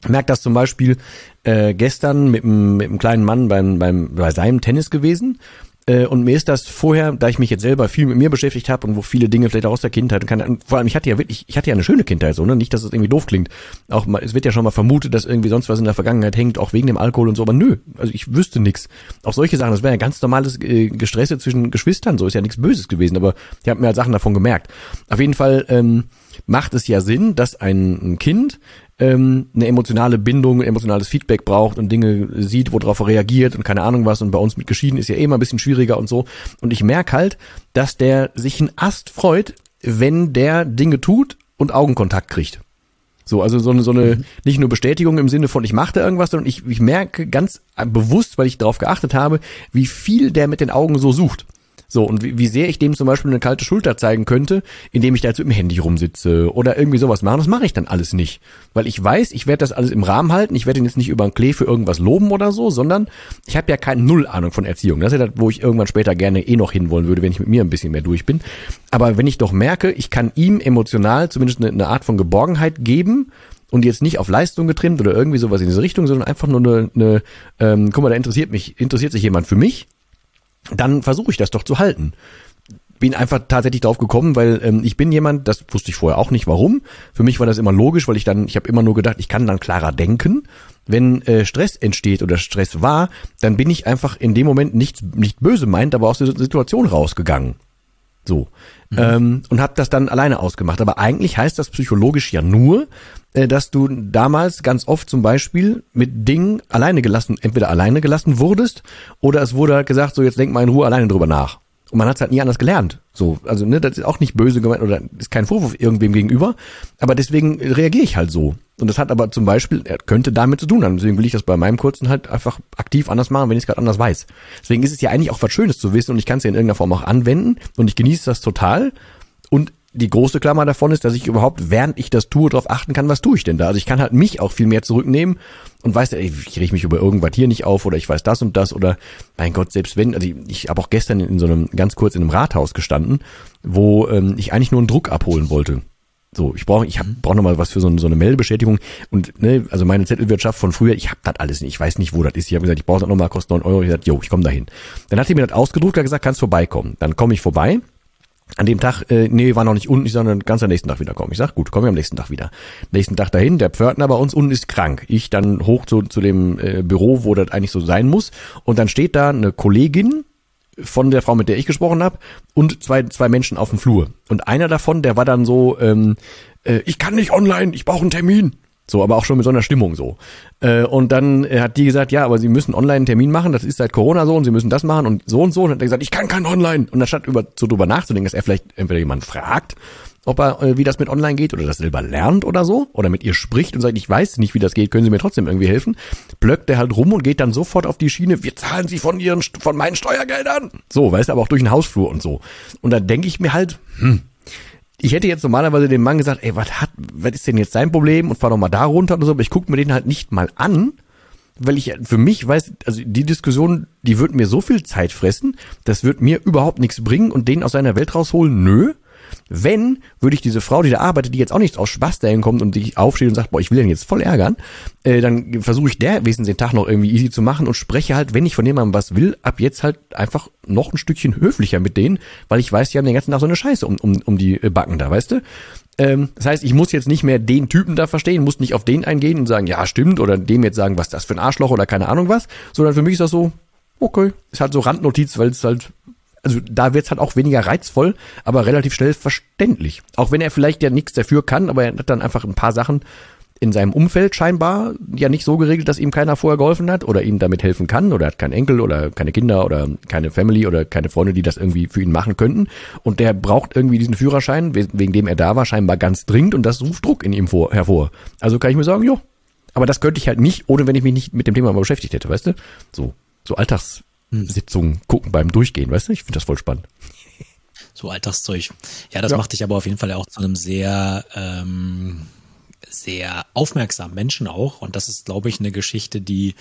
merkt das zum Beispiel äh, gestern mit einem, mit einem kleinen Mann beim, beim, bei seinem Tennis gewesen. Äh, und mir ist das vorher, da ich mich jetzt selber viel mit mir beschäftigt habe und wo viele Dinge vielleicht auch aus der Kindheit kann, und vor allem ich hatte ja wirklich, ich hatte ja eine schöne Kindheit so, ne? Nicht, dass es irgendwie doof klingt. Auch mal, es wird ja schon mal vermutet, dass irgendwie sonst was in der Vergangenheit hängt, auch wegen dem Alkohol und so, aber nö, also ich wüsste nix. Auch solche Sachen, das wäre ja ganz normales äh, Gestresse zwischen Geschwistern, so ist ja nichts Böses gewesen, aber ich habe mir halt Sachen davon gemerkt. Auf jeden Fall ähm, macht es ja Sinn, dass ein, ein Kind ähm, eine emotionale Bindung, emotionales Feedback braucht und Dinge sieht, worauf er reagiert und keine Ahnung was. Und bei uns mit Geschieden ist ja eh immer ein bisschen schwieriger und so. Und ich merke halt, dass der sich ein Ast freut, wenn der Dinge tut und Augenkontakt kriegt. So, also so eine, so eine, mhm. nicht nur Bestätigung im Sinne von, ich machte irgendwas, sondern ich, ich merke ganz bewusst, weil ich darauf geachtet habe, wie viel der mit den Augen so sucht. So, und wie, wie sehr ich dem zum Beispiel eine kalte Schulter zeigen könnte, indem ich da jetzt mit Handy rumsitze oder irgendwie sowas machen, das mache ich dann alles nicht. Weil ich weiß, ich werde das alles im Rahmen halten, ich werde ihn jetzt nicht über einen Klee für irgendwas loben oder so, sondern ich habe ja keine Null-Ahnung von Erziehung. Das ist ja das, wo ich irgendwann später gerne eh noch hinwollen würde, wenn ich mit mir ein bisschen mehr durch bin. Aber wenn ich doch merke, ich kann ihm emotional zumindest eine, eine Art von Geborgenheit geben, und jetzt nicht auf Leistung getrimmt oder irgendwie sowas in diese Richtung, sondern einfach nur eine, eine ähm, guck mal, da interessiert mich, interessiert sich jemand für mich dann versuche ich das doch zu halten. Bin einfach tatsächlich drauf gekommen, weil ähm, ich bin jemand, das wusste ich vorher auch nicht, warum. Für mich war das immer logisch, weil ich dann, ich habe immer nur gedacht, ich kann dann klarer denken. Wenn äh, Stress entsteht oder Stress war, dann bin ich einfach in dem Moment nicht, nicht böse meint, aber aus der Situation rausgegangen. So. Mhm. Ähm, und habe das dann alleine ausgemacht. Aber eigentlich heißt das psychologisch ja nur, äh, dass du damals ganz oft zum Beispiel mit Dingen alleine gelassen, entweder alleine gelassen wurdest oder es wurde halt gesagt, so jetzt denk mal in Ruhe alleine drüber nach. Und man hat es halt nie anders gelernt. So, also ne, das ist auch nicht böse gemeint oder ist kein Vorwurf irgendwem gegenüber, aber deswegen reagiere ich halt so. Und das hat aber zum Beispiel, er könnte damit zu tun haben. Deswegen will ich das bei meinem kurzen halt einfach aktiv anders machen, wenn ich es gerade anders weiß. Deswegen ist es ja eigentlich auch was Schönes zu wissen und ich kann es ja in irgendeiner Form auch anwenden und ich genieße das total. Und die große Klammer davon ist, dass ich überhaupt, während ich das tue, darauf achten kann, was tue ich denn da. Also ich kann halt mich auch viel mehr zurücknehmen und weiß, ey, ich rieche mich über irgendwas hier nicht auf oder ich weiß das und das oder mein Gott, selbst wenn, also ich, ich habe auch gestern in so einem, ganz kurz in einem Rathaus gestanden, wo ähm, ich eigentlich nur einen Druck abholen wollte. So, ich brauche ich brauch noch mal was für so, so eine Meldebestätigung und ne, also meine Zettelwirtschaft von früher, ich habe das alles nicht, ich weiß nicht, wo das ist. Ich habe gesagt, ich brauche das noch mal, kostet 9 Euro. Ich gesagt, jo, ich komme dahin. Dann hat er mir das ausgedruckt, hat gesagt, kannst vorbeikommen. Dann komme ich vorbei an dem Tag, äh, nee, war noch nicht unten, ich sondern ganz am nächsten Tag wieder kommen. Ich sag, gut, kommen wir am nächsten Tag wieder. Nächsten Tag dahin, der Pförtner bei uns unten ist krank. Ich dann hoch zu, zu dem äh, Büro, wo das eigentlich so sein muss. Und dann steht da eine Kollegin von der Frau, mit der ich gesprochen habe, und zwei, zwei Menschen auf dem Flur. Und einer davon, der war dann so, ähm, äh, ich kann nicht online, ich brauche einen Termin. So, aber auch schon mit so einer Stimmung so. Äh, und dann hat die gesagt, ja, aber sie müssen online einen Termin machen, das ist seit Corona so und sie müssen das machen und so und so. Und hat er gesagt, ich kann kein Online. Und anstatt über, so drüber nachzudenken, dass er vielleicht entweder jemand fragt, ob er, äh, wie das mit online geht oder das selber lernt oder so, oder mit ihr spricht und sagt, ich weiß nicht, wie das geht, können Sie mir trotzdem irgendwie helfen, blöckt er halt rum und geht dann sofort auf die Schiene, wir zahlen Sie von Ihren, von meinen Steuergeldern. So, weißt du, aber auch durch den Hausflur und so. Und dann denke ich mir halt, hm, ich hätte jetzt normalerweise dem Mann gesagt, ey, was hat, was ist denn jetzt sein Problem und fahr doch mal da runter oder so, aber ich gucke mir den halt nicht mal an, weil ich für mich weiß, also die Diskussion, die wird mir so viel Zeit fressen, das wird mir überhaupt nichts bringen und den aus seiner Welt rausholen, nö. Wenn, würde ich diese Frau, die da arbeitet, die jetzt auch nicht aus Spaß dahin kommt und sich aufsteht und sagt, boah, ich will den jetzt voll ärgern, äh, dann versuche ich der wenigstens den Tag noch irgendwie easy zu machen und spreche halt, wenn ich von jemandem was will, ab jetzt halt einfach noch ein Stückchen höflicher mit denen, weil ich weiß, die haben den ganzen Tag so eine Scheiße um, um, um die äh, Backen da, weißt du? Ähm, das heißt, ich muss jetzt nicht mehr den Typen da verstehen, muss nicht auf den eingehen und sagen, ja, stimmt, oder dem jetzt sagen, was das für ein Arschloch oder keine Ahnung was, sondern für mich ist das so, okay, ist halt so Randnotiz, weil es halt also da wird's halt auch weniger reizvoll, aber relativ schnell verständlich. Auch wenn er vielleicht ja nichts dafür kann, aber er hat dann einfach ein paar Sachen in seinem Umfeld scheinbar ja nicht so geregelt, dass ihm keiner vorher geholfen hat oder ihm damit helfen kann oder hat keinen Enkel oder keine Kinder oder keine Family oder keine Freunde, die das irgendwie für ihn machen könnten und der braucht irgendwie diesen Führerschein, wegen dem er da war, scheinbar ganz dringend und das ruft Druck in ihm vor, hervor. Also kann ich mir sagen, jo, aber das könnte ich halt nicht, ohne wenn ich mich nicht mit dem Thema mal beschäftigt hätte, weißt du? So, so Alltags Sitzungen gucken beim Durchgehen, weißt du? Ich finde das voll spannend. So Alltagszeug. Ja, das ja. macht dich aber auf jeden Fall auch zu einem sehr, ähm, sehr aufmerksamen Menschen auch. Und das ist, glaube ich, eine Geschichte, die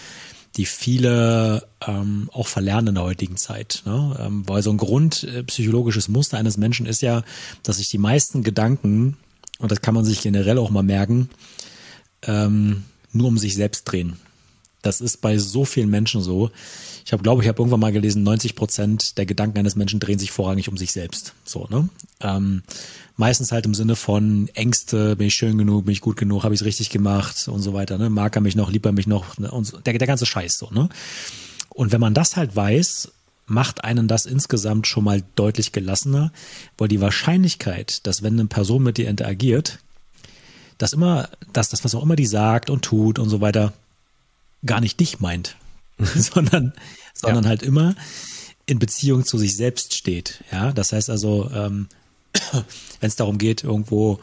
die viele ähm, auch verlernen in der heutigen Zeit. Ne? Ähm, weil so ein grundpsychologisches Muster eines Menschen ist ja, dass sich die meisten Gedanken, und das kann man sich generell auch mal merken, ähm, nur um sich selbst drehen. Das ist bei so vielen Menschen so. Ich habe, glaube ich, habe irgendwann mal gelesen, 90 Prozent der Gedanken eines Menschen drehen sich vorrangig um sich selbst. So, ne? Ähm, meistens halt im Sinne von Ängste, bin ich schön genug, bin ich gut genug, habe ich es richtig gemacht und so weiter. Ne? Mag er mich noch, liebt er mich noch ne? und so, der, der ganze Scheiß so. Ne? Und wenn man das halt weiß, macht einen das insgesamt schon mal deutlich gelassener, weil die Wahrscheinlichkeit, dass wenn eine Person mit dir interagiert, dass immer, dass das, was auch immer die sagt und tut und so weiter, gar nicht dich meint, sondern, sondern ja. halt immer in Beziehung zu sich selbst steht. Ja, das heißt also, ähm, wenn es darum geht, irgendwo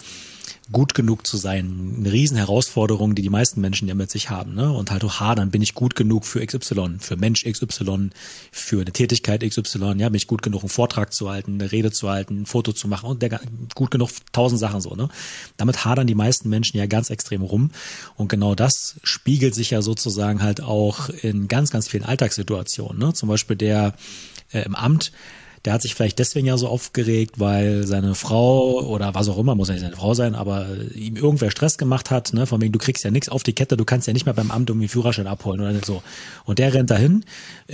gut genug zu sein. Eine Riesenherausforderung, die die meisten Menschen ja mit sich haben. Ne? Und halt auch hadern, bin ich gut genug für XY, für Mensch XY, für eine Tätigkeit XY, ja, bin ich gut genug, einen Vortrag zu halten, eine Rede zu halten, ein Foto zu machen und der, gut genug, tausend Sachen so. Ne? Damit hadern die meisten Menschen ja ganz extrem rum. Und genau das spiegelt sich ja sozusagen halt auch in ganz, ganz vielen Alltagssituationen. Ne? Zum Beispiel der äh, im Amt, der hat sich vielleicht deswegen ja so aufgeregt, weil seine Frau oder was auch immer, muss ja nicht seine Frau sein, aber ihm irgendwer Stress gemacht hat, ne, von wegen, du kriegst ja nichts auf die Kette, du kannst ja nicht mehr beim Amt irgendwie Führerschein abholen oder so. Und der rennt dahin,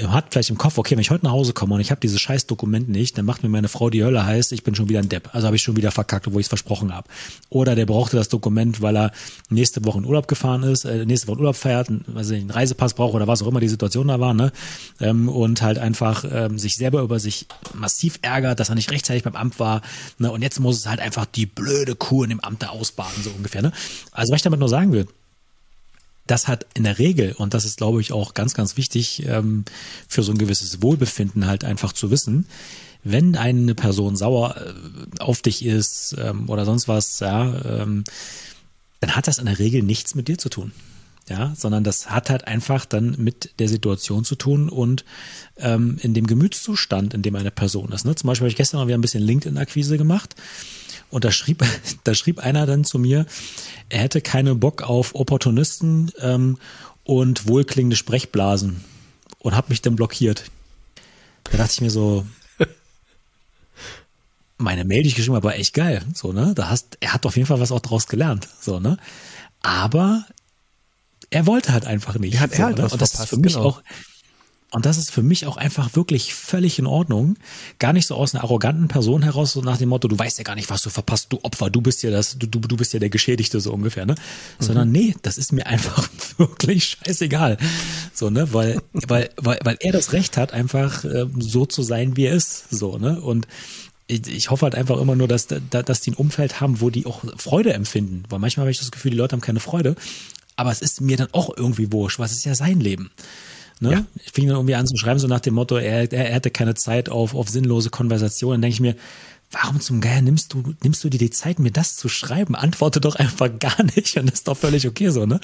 hat vielleicht im Kopf, okay, wenn ich heute nach Hause komme und ich habe dieses scheiß Dokument nicht, dann macht mir meine Frau die Hölle heiß, ich bin schon wieder ein Depp. Also habe ich schon wieder verkackt, wo ich es versprochen habe. Oder der brauchte das Dokument, weil er nächste Woche in Urlaub gefahren ist, äh, nächste Woche Urlaub feiert, also einen Reisepass braucht oder was auch immer die Situation da war, ne? Ähm, und halt einfach ähm, sich selber über sich massiv ärgert, dass er nicht rechtzeitig beim Amt war. Ne? Und jetzt muss es halt einfach die blöde Kuh in dem Amt da ausbaden, so ungefähr. Ne? Also was ich damit nur sagen will, das hat in der Regel, und das ist, glaube ich, auch ganz, ganz wichtig ähm, für so ein gewisses Wohlbefinden halt einfach zu wissen, wenn eine Person sauer äh, auf dich ist ähm, oder sonst was, ja, ähm, dann hat das in der Regel nichts mit dir zu tun ja, sondern das hat halt einfach dann mit der Situation zu tun und ähm, in dem Gemütszustand, in dem eine Person ist. Ne? Zum Beispiel habe ich gestern mal wieder ein bisschen LinkedIn-Akquise gemacht und da schrieb, da schrieb einer dann zu mir, er hätte keine Bock auf Opportunisten ähm, und wohlklingende Sprechblasen und hat mich dann blockiert. Da dachte ich mir so, meine Mail, die ich geschrieben habe, war echt geil. So, ne? Da hast, er hat auf jeden Fall was auch draus gelernt. So, ne? Aber er wollte halt einfach nicht. Er hat so, halt was und das verpasst, ist für mich genau. auch und das ist für mich auch einfach wirklich völlig in Ordnung. Gar nicht so aus einer arroganten Person heraus, so nach dem Motto, du weißt ja gar nicht, was du verpasst, du Opfer, du bist ja das, du, du, bist ja der Geschädigte, so ungefähr, ne? Mhm. Sondern nee, das ist mir einfach wirklich scheißegal. So, ne? Weil, weil, weil, weil er das Recht hat, einfach äh, so zu sein, wie er ist. So, ne? Und ich, ich hoffe halt einfach immer nur, dass, dass die ein Umfeld haben, wo die auch Freude empfinden. Weil manchmal habe ich das Gefühl, die Leute haben keine Freude aber es ist mir dann auch irgendwie wurscht, was ist ja sein Leben. Ne? Ja. Ich fing dann irgendwie an zu schreiben, so nach dem Motto, er, er, er hätte keine Zeit auf, auf sinnlose Konversationen. Dann denke ich mir, warum zum Geier nimmst du, nimmst du dir die Zeit, mir das zu schreiben? Antworte doch einfach gar nicht und das ist doch völlig okay so, ne?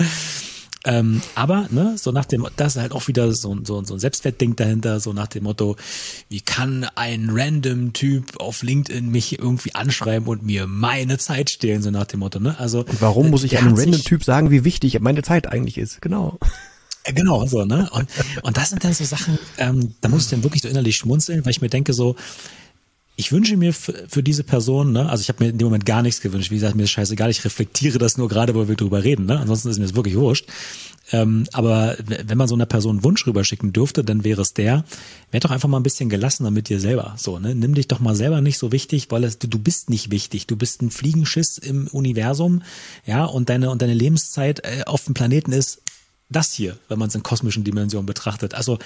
Ähm, aber, ne, so nach dem, das ist halt auch wieder so, so, so ein Selbstwertding dahinter, so nach dem Motto, wie kann ein random Typ auf LinkedIn mich irgendwie anschreiben und mir meine Zeit stehlen, so nach dem Motto, ne? Also. Und warum muss ich einem random Typ sagen, wie wichtig meine Zeit eigentlich ist? Genau. Genau, so, ne? Und, und das sind dann so Sachen, ähm, da muss ich dann wirklich so innerlich schmunzeln, weil ich mir denke so, ich wünsche mir für, diese Person, ne, also ich habe mir in dem Moment gar nichts gewünscht. Wie gesagt, mir ist scheißegal, ich reflektiere das nur gerade, weil wir drüber reden. Ne? Ansonsten ist mir das wirklich wurscht. Ähm, aber wenn man so einer Person einen Wunsch rüberschicken dürfte, dann wäre es der, werd doch einfach mal ein bisschen gelassener mit dir selber. So, ne? Nimm dich doch mal selber nicht so wichtig, weil es, du, du bist nicht wichtig. Du bist ein Fliegenschiss im Universum, ja, und deine, und deine Lebenszeit äh, auf dem Planeten ist das hier, wenn man es in kosmischen Dimensionen betrachtet. Also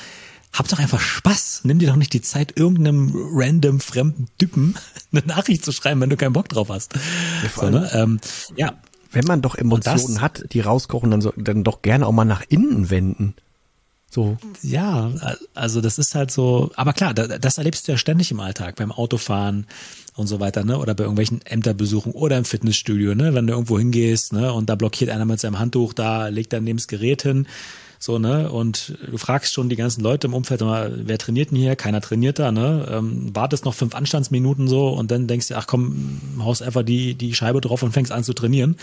hab doch einfach Spaß. Nimm dir doch nicht die Zeit, irgendeinem random fremden Typen eine Nachricht zu schreiben, wenn du keinen Bock drauf hast. Ja, so, ne? ähm, ja. Wenn man doch Emotionen das, hat, die rauskochen, dann, so, dann doch gerne auch mal nach innen wenden. So. Ja, also das ist halt so, aber klar, das erlebst du ja ständig im Alltag, beim Autofahren und so weiter, ne? Oder bei irgendwelchen Ämterbesuchen oder im Fitnessstudio, ne? Wenn du irgendwo hingehst, ne? Und da blockiert einer mit seinem Handtuch da, legt dann neben das Gerät hin so, ne? Und du fragst schon die ganzen Leute im Umfeld immer, wer trainiert denn hier? Keiner trainiert da, ne? Ähm, wartest noch fünf Anstandsminuten so und dann denkst du, ach komm, haust einfach die, die Scheibe drauf und fängst an zu trainieren.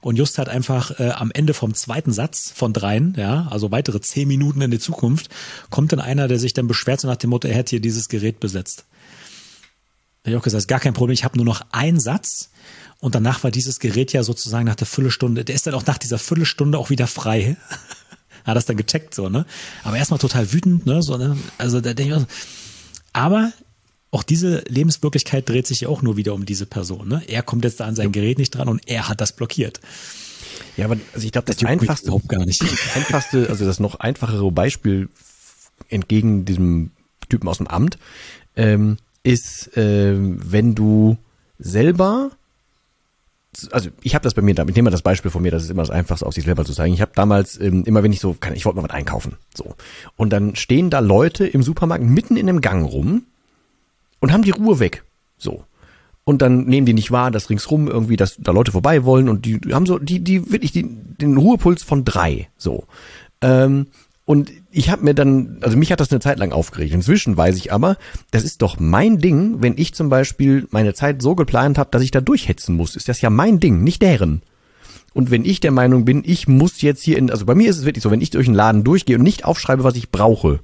Und just halt einfach äh, am Ende vom zweiten Satz von dreien, ja, also weitere zehn Minuten in die Zukunft, kommt dann einer, der sich dann beschwert, so nach dem Motto, er hätte hier dieses Gerät besetzt. Da habe ich auch gesagt, gar kein Problem, ich habe nur noch einen Satz und danach war dieses Gerät ja sozusagen nach der Viertelstunde, der ist dann auch nach dieser Viertelstunde auch wieder frei. Hat das dann gecheckt, so, ne? Aber erstmal total wütend, ne? So, ne? Also da denke ich auch, aber auch diese Lebenswirklichkeit dreht sich ja auch nur wieder um diese Person. Ne? Er kommt jetzt da an sein Gerät nicht dran und er hat das blockiert. Ja, aber also ich glaube, das, das einfachste, überhaupt gar nicht. einfachste, also das noch einfachere Beispiel entgegen diesem Typen aus dem Amt ähm, ist, äh, wenn du selber also ich habe das bei mir, ich nehme mal das Beispiel von mir, das ist immer das Einfachste, aus sich selber zu zeigen. Ich habe damals ähm, immer, wenn ich so, kann, ich wollte mal was einkaufen, so und dann stehen da Leute im Supermarkt mitten in einem Gang rum und haben die Ruhe weg. So. Und dann nehmen die nicht wahr, dass ringsrum irgendwie, dass da Leute vorbei wollen und die haben so, die, die wirklich die, den Ruhepuls von drei. So. Ähm, und ich habe mir dann, also mich hat das eine Zeit lang aufgeregt. Inzwischen weiß ich aber, das ist doch mein Ding, wenn ich zum Beispiel meine Zeit so geplant habe, dass ich da durchhetzen muss. Ist das ja mein Ding, nicht deren. Und wenn ich der Meinung bin, ich muss jetzt hier in, also bei mir ist es wirklich so, wenn ich durch einen Laden durchgehe und nicht aufschreibe, was ich brauche,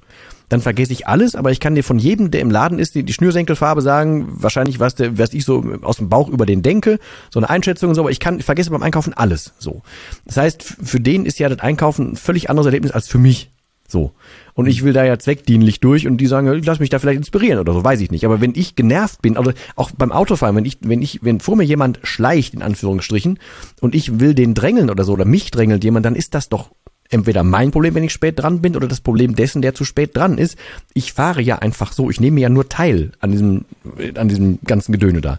dann vergesse ich alles, aber ich kann dir von jedem, der im Laden ist, die, die Schnürsenkelfarbe sagen, wahrscheinlich was, der, was ich so aus dem Bauch über den denke, so eine Einschätzung und so, aber ich kann, ich vergesse beim Einkaufen alles, so. Das heißt, für den ist ja das Einkaufen ein völlig anderes Erlebnis als für mich. So. Und ich will da ja zweckdienlich durch und die sagen, lass mich da vielleicht inspirieren oder so, weiß ich nicht. Aber wenn ich genervt bin, oder auch beim Autofahren, wenn ich, wenn ich, wenn vor mir jemand schleicht, in Anführungsstrichen, und ich will den drängeln oder so, oder mich drängelt jemand, dann ist das doch entweder mein Problem, wenn ich spät dran bin, oder das Problem dessen, der zu spät dran ist. Ich fahre ja einfach so. Ich nehme ja nur teil an diesem, an diesem ganzen Gedöne da.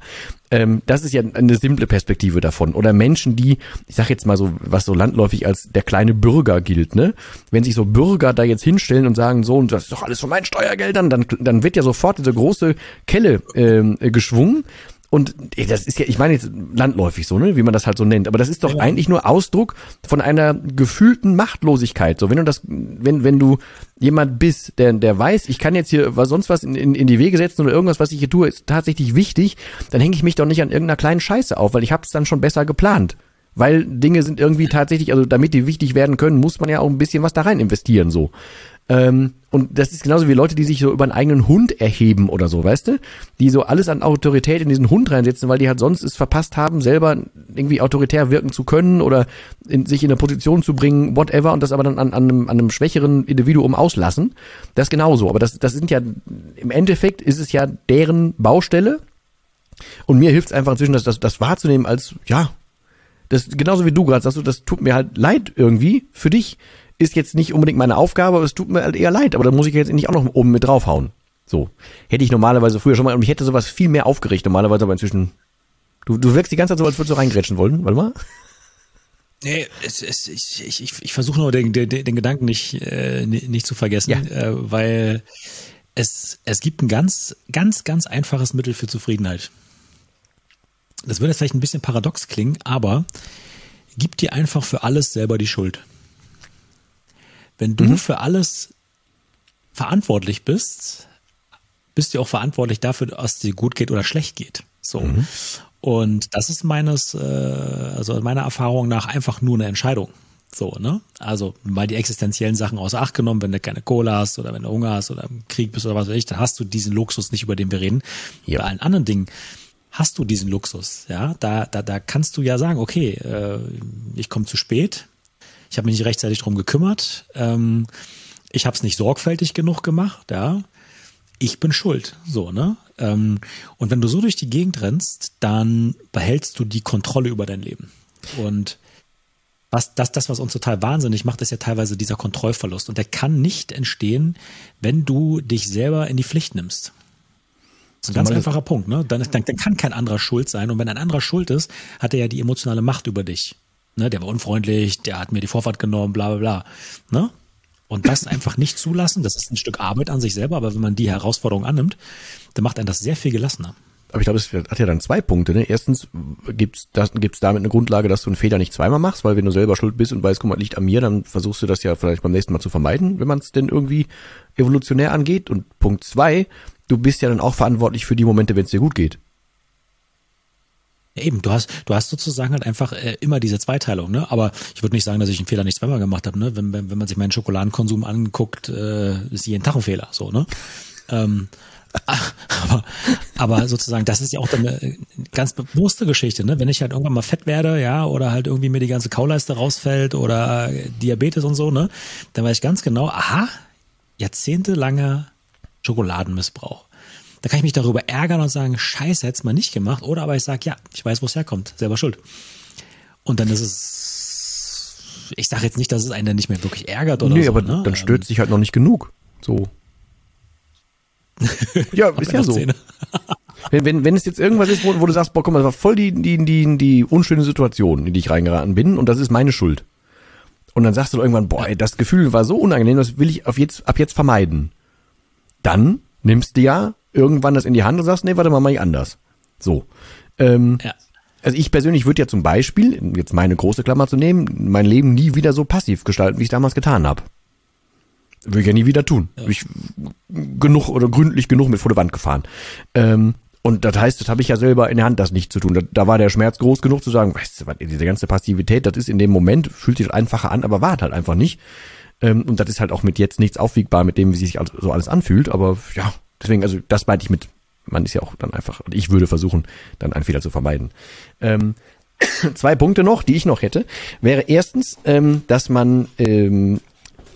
Ähm, das ist ja eine simple Perspektive davon. Oder Menschen, die, ich sag jetzt mal so, was so landläufig als der kleine Bürger gilt, ne? Wenn sich so Bürger da jetzt hinstellen und sagen, so, und das ist doch alles von meinen Steuergeldern, dann, dann wird ja sofort diese große Kelle ähm, geschwungen. Und das ist ja, ich meine jetzt landläufig so, ne, wie man das halt so nennt, aber das ist doch ja. eigentlich nur Ausdruck von einer gefühlten Machtlosigkeit. So, wenn du das, wenn, wenn du jemand bist, der, der weiß, ich kann jetzt hier was sonst was in, in, in die Wege setzen oder irgendwas, was ich hier tue, ist tatsächlich wichtig, dann hänge ich mich doch nicht an irgendeiner kleinen Scheiße auf, weil ich habe es dann schon besser geplant. Weil Dinge sind irgendwie tatsächlich, also damit die wichtig werden können, muss man ja auch ein bisschen was da rein investieren, so. Ähm, und das ist genauso wie Leute, die sich so über einen eigenen Hund erheben oder so, weißt du? Die so alles an Autorität in diesen Hund reinsetzen, weil die halt sonst es verpasst haben, selber irgendwie autoritär wirken zu können oder in, sich in eine Position zu bringen, whatever, und das aber dann an, an, einem, an einem schwächeren Individuum auslassen. Das genauso. Aber das, das sind ja, im Endeffekt ist es ja deren Baustelle. Und mir hilft es einfach inzwischen, das, das, das wahrzunehmen als, ja, das genauso wie du gerade sagst, das tut mir halt leid irgendwie für dich ist jetzt nicht unbedingt meine Aufgabe, aber es tut mir halt eher leid. Aber da muss ich jetzt nicht auch noch oben mit draufhauen. So. Hätte ich normalerweise früher schon mal, und mich hätte sowas viel mehr aufgeregt, normalerweise, aber inzwischen. Du, du wirkst die ganze Zeit so, als würdest du reingrätschen wollen. Warte mal. Nee, es, es, ich, ich, ich, ich versuche nur den, den, den Gedanken nicht, äh, nicht zu vergessen, ja. äh, weil es, es gibt ein ganz, ganz, ganz einfaches Mittel für Zufriedenheit. Das würde jetzt vielleicht ein bisschen paradox klingen, aber gib dir einfach für alles selber die Schuld. Wenn du mhm. für alles verantwortlich bist, bist du auch verantwortlich dafür, dass es dir gut geht oder schlecht geht. So. Mhm. Und das ist meines, äh, also meiner Erfahrung nach einfach nur eine Entscheidung. So, ne? Also mal die existenziellen Sachen außer Acht genommen, wenn du keine Kohle hast oder wenn du Hunger hast oder im Krieg bist oder was weiß ich, dann hast du diesen Luxus nicht, über den wir reden. Ja. Bei allen anderen Dingen hast du diesen Luxus, ja. Da, da, da kannst du ja sagen, okay, äh, ich komme zu spät, ich habe mich nicht rechtzeitig drum gekümmert, ähm, ich habe es nicht sorgfältig genug gemacht, ja. Ich bin schuld, so, ne? Ähm, und wenn du so durch die Gegend rennst, dann behältst du die Kontrolle über dein Leben. Und was, das, das, was uns total wahnsinnig macht, ist ja teilweise dieser Kontrollverlust. Und der kann nicht entstehen, wenn du dich selber in die Pflicht nimmst. Das ist ein ganz einfacher Punkt, ne? Dann, dann, dann kann kein anderer schuld sein. Und wenn ein anderer schuld ist, hat er ja die emotionale Macht über dich. Ne, der war unfreundlich, der hat mir die Vorfahrt genommen, bla bla bla. Ne? Und das einfach nicht zulassen, das ist ein Stück Arbeit an sich selber, aber wenn man die Herausforderung annimmt, dann macht einen das sehr viel gelassener. Aber ich glaube, es hat ja dann zwei Punkte. Ne? Erstens das, gibt's damit eine Grundlage, dass du einen Fehler nicht zweimal machst, weil wenn du selber schuld bist und weißt, guck mal, liegt an mir, dann versuchst du das ja vielleicht beim nächsten Mal zu vermeiden, wenn man es denn irgendwie evolutionär angeht. Und Punkt zwei, du bist ja dann auch verantwortlich für die Momente, wenn es dir gut geht. Ja, eben, du hast, du hast sozusagen halt einfach äh, immer diese Zweiteilung, ne? Aber ich würde nicht sagen, dass ich einen Fehler nicht zweimal gemacht habe, ne? Wenn, wenn, wenn man sich meinen Schokoladenkonsum anguckt, äh, ist jeden Tag ein Fehler, so, ne? ähm, aber, aber sozusagen, das ist ja auch eine ganz bewusste Geschichte, ne? Wenn ich halt irgendwann mal fett werde, ja, oder halt irgendwie mir die ganze Kauleiste rausfällt oder Diabetes und so, ne? Dann weiß ich ganz genau, aha, jahrzehntelanger Schokoladenmissbrauch. Da kann ich mich darüber ärgern und sagen, scheiße, hätte es mal nicht gemacht. Oder aber ich sage, ja, ich weiß, wo es herkommt, selber schuld. Und dann ist es, ich sage jetzt nicht, dass es einen dann nicht mehr wirklich ärgert oder nee, so. aber ne? dann stört sich halt noch nicht genug. So. ja, ist ja so. Wenn, wenn, wenn es jetzt irgendwas ist, wo, wo du sagst, boah, guck mal, das war voll die, die, die, die unschöne Situation, in die ich reingeraten bin und das ist meine Schuld. Und dann sagst du irgendwann, boah, ey, das Gefühl war so unangenehm, das will ich auf jetzt, ab jetzt vermeiden. Dann nimmst du ja irgendwann das in die Hand und sagst, nee, warte mal, mach ich anders. So. Ähm, Ja. Also ich persönlich würde ja zum Beispiel, jetzt meine große Klammer zu nehmen, mein Leben nie wieder so passiv gestalten, wie ich damals getan habe. Würde ich ja nie wieder tun. Ja. Ich genug oder gründlich genug mit vor der Wand gefahren. Ähm, und das heißt, das habe ich ja selber in der Hand, das nicht zu tun. Da, da war der Schmerz groß genug zu sagen, weißt du, was, diese ganze Passivität, das ist in dem Moment, fühlt sich einfacher an, aber war halt einfach nicht. Ähm, und das ist halt auch mit jetzt nichts aufwiegbar mit dem, wie sich so alles anfühlt. Aber ja, deswegen, also das meinte ich mit, man ist ja auch dann einfach, ich würde versuchen, dann einen Fehler zu vermeiden. Ähm, zwei Punkte noch, die ich noch hätte, wäre erstens, ähm, dass man, ähm,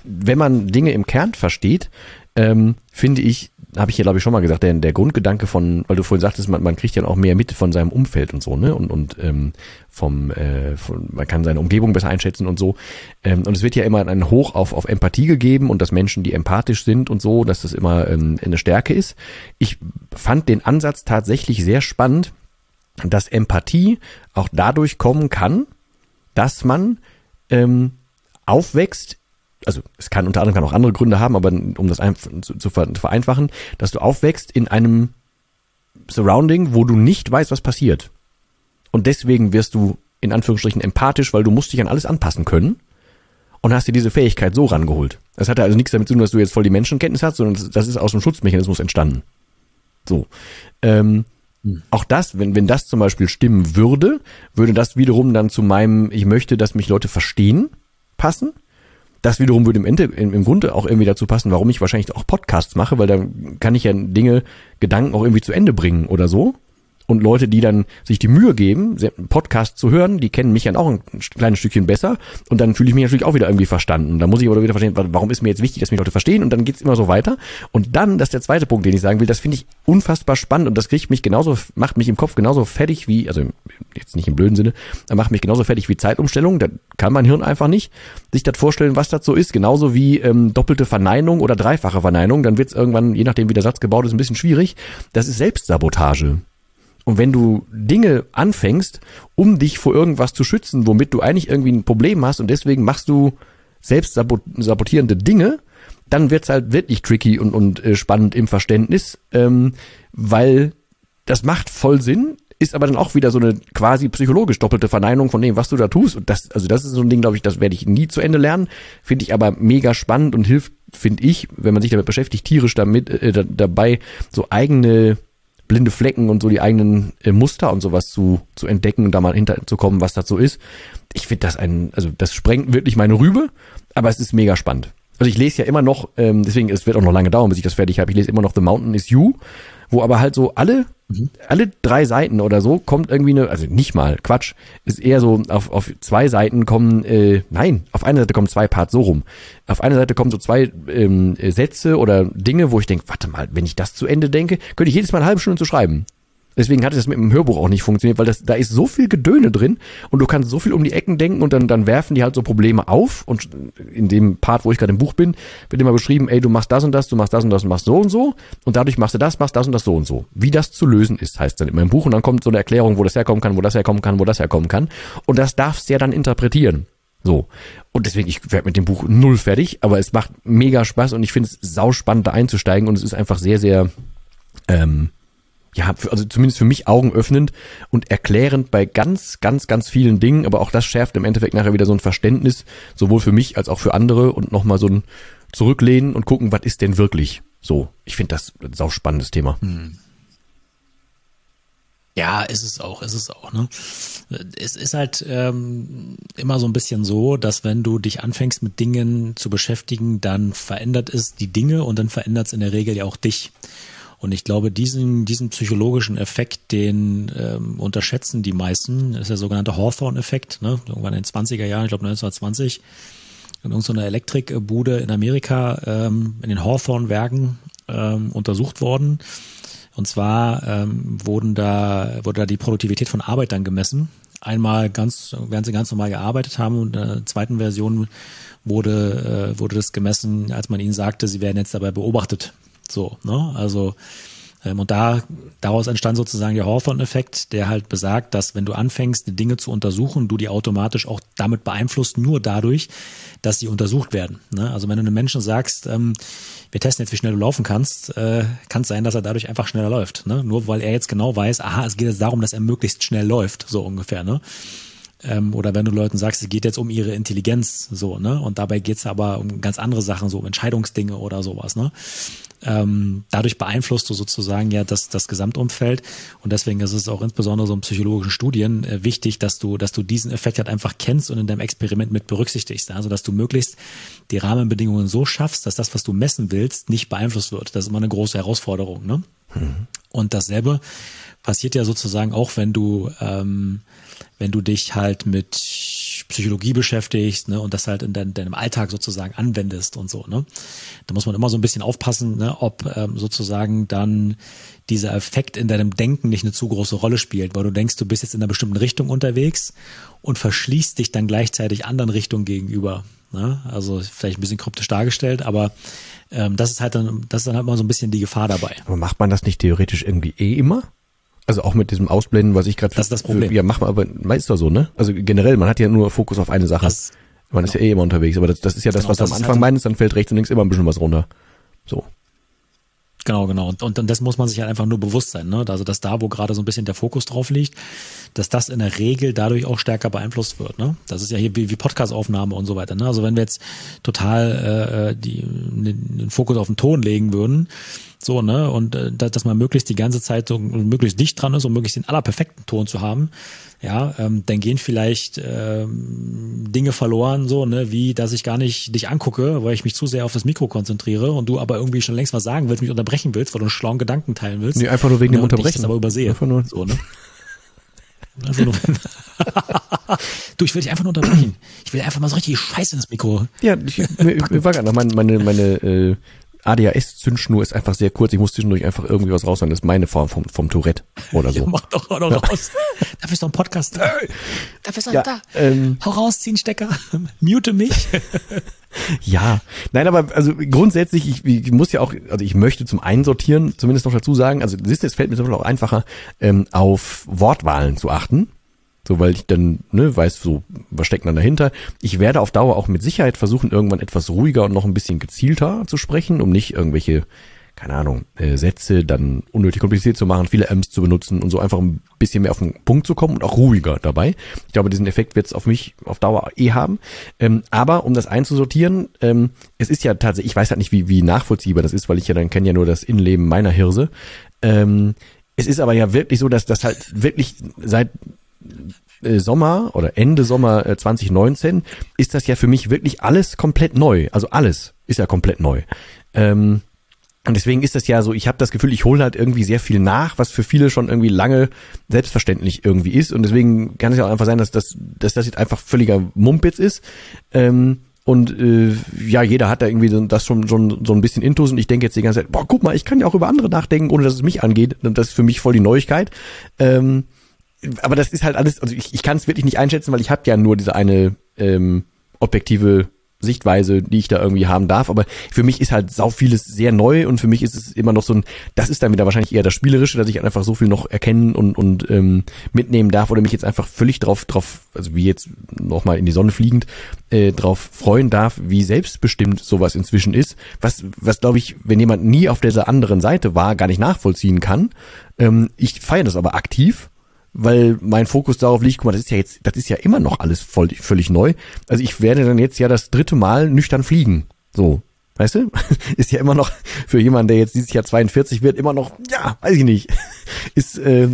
wenn man Dinge im Kern versteht, ähm, finde ich, habe ich hier glaube ich schon mal gesagt, der, der Grundgedanke von, weil du vorhin sagtest, man, man kriegt ja auch mehr mit von seinem Umfeld und so, ne? Und, und ähm, vom, äh, von, man kann seine Umgebung besser einschätzen und so. Ähm, und es wird ja immer ein Hoch auf, auf Empathie gegeben und dass Menschen, die empathisch sind und so, dass das immer ähm, eine Stärke ist. Ich fand den Ansatz tatsächlich sehr spannend, dass Empathie auch dadurch kommen kann, dass man ähm, aufwächst also es kann unter anderem kann auch andere Gründe haben, aber um das zu, zu vereinfachen, dass du aufwächst in einem Surrounding, wo du nicht weißt, was passiert. Und deswegen wirst du in Anführungsstrichen empathisch, weil du musst dich an alles anpassen können und hast dir diese Fähigkeit so rangeholt. Das hat also nichts damit zu tun, dass du jetzt voll die Menschenkenntnis hast, sondern das ist aus dem Schutzmechanismus entstanden. So. Ähm, hm. Auch das, wenn, wenn das zum Beispiel stimmen würde, würde das wiederum dann zu meinem, ich möchte, dass mich Leute verstehen, passen. Das wiederum würde im, Ende, im, im Grunde auch irgendwie dazu passen, warum ich wahrscheinlich auch Podcasts mache, weil da kann ich ja Dinge, Gedanken auch irgendwie zu Ende bringen oder so. Und Leute, die dann sich die Mühe geben, einen Podcast zu hören, die kennen mich dann auch ein kleines Stückchen besser. Und dann fühle ich mich natürlich auch wieder irgendwie verstanden. Da muss ich aber wieder verstehen, warum ist mir jetzt wichtig, dass mich Leute verstehen? Und dann geht's immer so weiter. Und dann, das ist der zweite Punkt, den ich sagen will, das finde ich unfassbar spannend und das kriegt mich genauso, macht mich im Kopf genauso fertig wie, also jetzt nicht im blöden Sinne, macht mich genauso fertig wie Zeitumstellung. Da kann mein Hirn einfach nicht sich das vorstellen, was das so ist. Genauso wie ähm, doppelte Verneinung oder dreifache Verneinung. Dann wird's irgendwann, je nachdem wie der Satz gebaut ist, ein bisschen schwierig. Das ist Selbstsabotage. Und wenn du Dinge anfängst, um dich vor irgendwas zu schützen, womit du eigentlich irgendwie ein Problem hast und deswegen machst du selbst sabotierende Dinge, dann wird's halt wirklich tricky und, und äh, spannend im Verständnis, ähm, weil das macht voll Sinn, ist aber dann auch wieder so eine quasi psychologisch doppelte Verneinung von dem, was du da tust. Und das, also das ist so ein Ding, glaube ich, das werde ich nie zu Ende lernen. Finde ich aber mega spannend und hilft, finde ich, wenn man sich damit beschäftigt, tierisch damit äh, dabei, so eigene blinde Flecken und so die eigenen äh, Muster und sowas zu, zu entdecken und da mal hinterzukommen, was das so ist. Ich finde das ein, also das sprengt wirklich meine Rübe, aber es ist mega spannend. Also ich lese ja immer noch, ähm, deswegen, es wird auch noch lange dauern, bis ich das fertig habe. Ich lese immer noch The Mountain is You, wo aber halt so alle, mhm. alle drei Seiten oder so kommt irgendwie eine, also nicht mal, Quatsch, ist eher so, auf, auf zwei Seiten kommen, äh, nein, auf einer Seite kommen zwei Parts so rum. Auf einer Seite kommen so zwei ähm, Sätze oder Dinge, wo ich denke, warte mal, wenn ich das zu Ende denke, könnte ich jedes Mal eine halbe Stunde zu schreiben. Deswegen hat es mit dem Hörbuch auch nicht funktioniert, weil das, da ist so viel Gedöne drin und du kannst so viel um die Ecken denken und dann, dann werfen die halt so Probleme auf und in dem Part, wo ich gerade im Buch bin, wird immer beschrieben, ey, du machst das und das, du machst das und das und machst so und so und dadurch machst du das, machst das und das so und so. Wie das zu lösen ist, heißt dann immer im Buch und dann kommt so eine Erklärung, wo das herkommen kann, wo das herkommen kann, wo das herkommen kann und das darfst du ja dann interpretieren. So. Und deswegen, ich werde mit dem Buch null fertig, aber es macht mega Spaß und ich finde es sauspannend da einzusteigen und es ist einfach sehr, sehr, ähm, ja, also zumindest für mich augenöffnend und erklärend bei ganz, ganz, ganz vielen Dingen, aber auch das schärft im Endeffekt nachher wieder so ein Verständnis, sowohl für mich als auch für andere und nochmal so ein Zurücklehnen und gucken, was ist denn wirklich so. Ich finde das ein sau spannendes Thema. Hm. Ja, ist es auch, ist es auch. Ne? Es ist halt ähm, immer so ein bisschen so, dass wenn du dich anfängst mit Dingen zu beschäftigen, dann verändert es die Dinge und dann verändert es in der Regel ja auch dich. Und ich glaube, diesen, diesen psychologischen Effekt, den ähm, unterschätzen die meisten, das ist der sogenannte Hawthorne-Effekt. Ne? Irgendwann in den 20er Jahren, ich glaube 1920, in irgendeiner Elektrikbude in Amerika ähm, in den Hawthorne-Werken ähm, untersucht worden und zwar ähm, wurden da, wurde da die Produktivität von Arbeit dann gemessen. Einmal ganz, während sie ganz normal gearbeitet haben und in der zweiten Version wurde, äh, wurde das gemessen, als man ihnen sagte, sie werden jetzt dabei beobachtet. So, ne? Also ähm, und da, daraus entstand sozusagen der Hawthorne-Effekt, der halt besagt, dass wenn du anfängst, die Dinge zu untersuchen, du die automatisch auch damit beeinflusst, nur dadurch, dass sie untersucht werden. Ne? Also wenn du einem Menschen sagst, ähm, wir testen jetzt, wie schnell du laufen kannst, äh, kann es sein, dass er dadurch einfach schneller läuft. Ne? Nur weil er jetzt genau weiß, aha, es geht jetzt darum, dass er möglichst schnell läuft, so ungefähr. Ne? Ähm, oder wenn du Leuten sagst, es geht jetzt um ihre Intelligenz, so, ne? Und dabei geht's aber um ganz andere Sachen, so um Entscheidungsdinge oder sowas, ne? Ähm, dadurch beeinflusst du sozusagen ja das, das Gesamtumfeld. Und deswegen ist es auch insbesondere so in psychologischen Studien äh, wichtig, dass du, dass du diesen Effekt halt einfach kennst und in deinem Experiment mit berücksichtigst. Also dass du möglichst die Rahmenbedingungen so schaffst, dass das, was du messen willst, nicht beeinflusst wird. Das ist immer eine große Herausforderung. Ne? Und dasselbe passiert ja sozusagen auch, wenn du ähm, wenn du dich halt mit Psychologie beschäftigst ne, und das halt in dein, deinem Alltag sozusagen anwendest und so. Ne, da muss man immer so ein bisschen aufpassen, ne, ob ähm, sozusagen dann dieser Effekt in deinem Denken nicht eine zu große Rolle spielt, weil du denkst, du bist jetzt in einer bestimmten Richtung unterwegs und verschließt dich dann gleichzeitig anderen Richtungen gegenüber. Ne? Also vielleicht ein bisschen kryptisch dargestellt, aber ähm, das ist halt dann, das ist dann halt mal so ein bisschen die Gefahr dabei. Aber macht man das nicht theoretisch irgendwie eh immer? Also auch mit diesem Ausblenden, was ich gerade. Das ist das Problem. Ja, mach mal, aber meist doch so, ne? Also generell, man hat ja nur Fokus auf eine Sache. Das, man ist ja eh immer unterwegs, aber das, das ist ja das, genau, was du am Anfang halt meinst, dann fällt rechts und links immer ein bisschen was runter. So. Genau, genau. Und, und, und das muss man sich halt einfach nur bewusst sein, ne? Also, dass da, wo gerade so ein bisschen der Fokus drauf liegt, dass das in der Regel dadurch auch stärker beeinflusst wird, ne? Das ist ja hier wie, wie Podcast-Aufnahme und so weiter, ne? Also, wenn wir jetzt total äh, äh die, den Fokus auf den Ton legen würden, so, ne, und äh, dass man möglichst die ganze Zeit so möglichst dicht dran ist, um möglichst den allerperfekten Ton zu haben, ja, ähm, dann gehen vielleicht ähm, Dinge verloren, so, ne, wie dass ich gar nicht dich angucke, weil ich mich zu sehr auf das Mikro konzentriere und du aber irgendwie schon längst was sagen willst, mich unterbrechen willst, weil du einen schlauen Gedanken teilen willst. Nee, einfach nur wegen ne, dem Unterbrechen. Ich das aber übersehe. Einfach nur. So, ne? Also nur, du, ich will dich einfach nur unterbrechen. Ich will einfach mal so richtig Scheiße ins Mikro. Ja, ich, mir, mir war gerade noch meine, meine, meine äh, ADHS-Zündschnur ist einfach sehr kurz. Ich muss zwischendurch einfach irgendwie was raushauen. Das ist meine Form vom, vom Tourette oder so. Ja, mach doch auch noch ja. raus. Dafür ist doch ein Podcast da. Dafür ist doch ja, da. Ähm, Hau raus, zieh einen Stecker. Mute mich. ja, nein, aber also grundsätzlich, ich, ich muss ja auch, also ich möchte zum Einsortieren zumindest noch dazu sagen, also siehst du, es fällt mir zum Beispiel auch einfacher, ähm, auf Wortwahlen zu achten. So, weil ich dann ne, weiß, so, was steckt dann dahinter. Ich werde auf Dauer auch mit Sicherheit versuchen, irgendwann etwas ruhiger und noch ein bisschen gezielter zu sprechen, um nicht irgendwelche, keine Ahnung, äh, Sätze dann unnötig kompliziert zu machen, viele M's zu benutzen und so einfach ein bisschen mehr auf den Punkt zu kommen und auch ruhiger dabei. Ich glaube, diesen Effekt wird es auf mich auf Dauer eh haben. Ähm, aber um das einzusortieren, ähm, es ist ja tatsächlich, ich weiß halt nicht, wie, wie nachvollziehbar das ist, weil ich ja dann kenne ja nur das Innenleben meiner Hirse. Ähm, es ist aber ja wirklich so, dass das halt wirklich seit Sommer oder Ende Sommer 2019 äh, ist das ja für mich wirklich alles komplett neu. Also alles ist ja komplett neu. Ähm, und deswegen ist das ja so, ich habe das Gefühl, ich hole halt irgendwie sehr viel nach, was für viele schon irgendwie lange selbstverständlich irgendwie ist. Und deswegen kann es ja auch einfach sein, dass das, dass das jetzt einfach völliger Mumpitz ist. Ähm, und äh, ja, jeder hat da irgendwie das schon, schon so ein bisschen Intus und ich denke jetzt die ganze Zeit, boah, guck mal, ich kann ja auch über andere nachdenken, ohne dass es mich angeht. Das ist für mich voll die Neuigkeit. Ähm, aber das ist halt alles, also ich, ich kann es wirklich nicht einschätzen, weil ich habe ja nur diese eine ähm, objektive Sichtweise, die ich da irgendwie haben darf. Aber für mich ist halt sau vieles sehr neu und für mich ist es immer noch so ein, das ist dann wieder wahrscheinlich eher das Spielerische, dass ich einfach so viel noch erkennen und, und ähm, mitnehmen darf oder mich jetzt einfach völlig drauf, drauf, also wie jetzt nochmal in die Sonne fliegend, äh, drauf freuen darf, wie selbstbestimmt sowas inzwischen ist. Was, was glaube ich, wenn jemand nie auf dieser anderen Seite war, gar nicht nachvollziehen kann. Ähm, ich feiere das aber aktiv weil mein Fokus darauf liegt, guck mal, das ist ja jetzt, das ist ja immer noch alles voll, völlig neu. Also ich werde dann jetzt ja das dritte Mal nüchtern fliegen. So. Weißt du? Ist ja immer noch für jemanden, der jetzt dieses Jahr 42 wird, immer noch, ja, weiß ich nicht. Ist äh,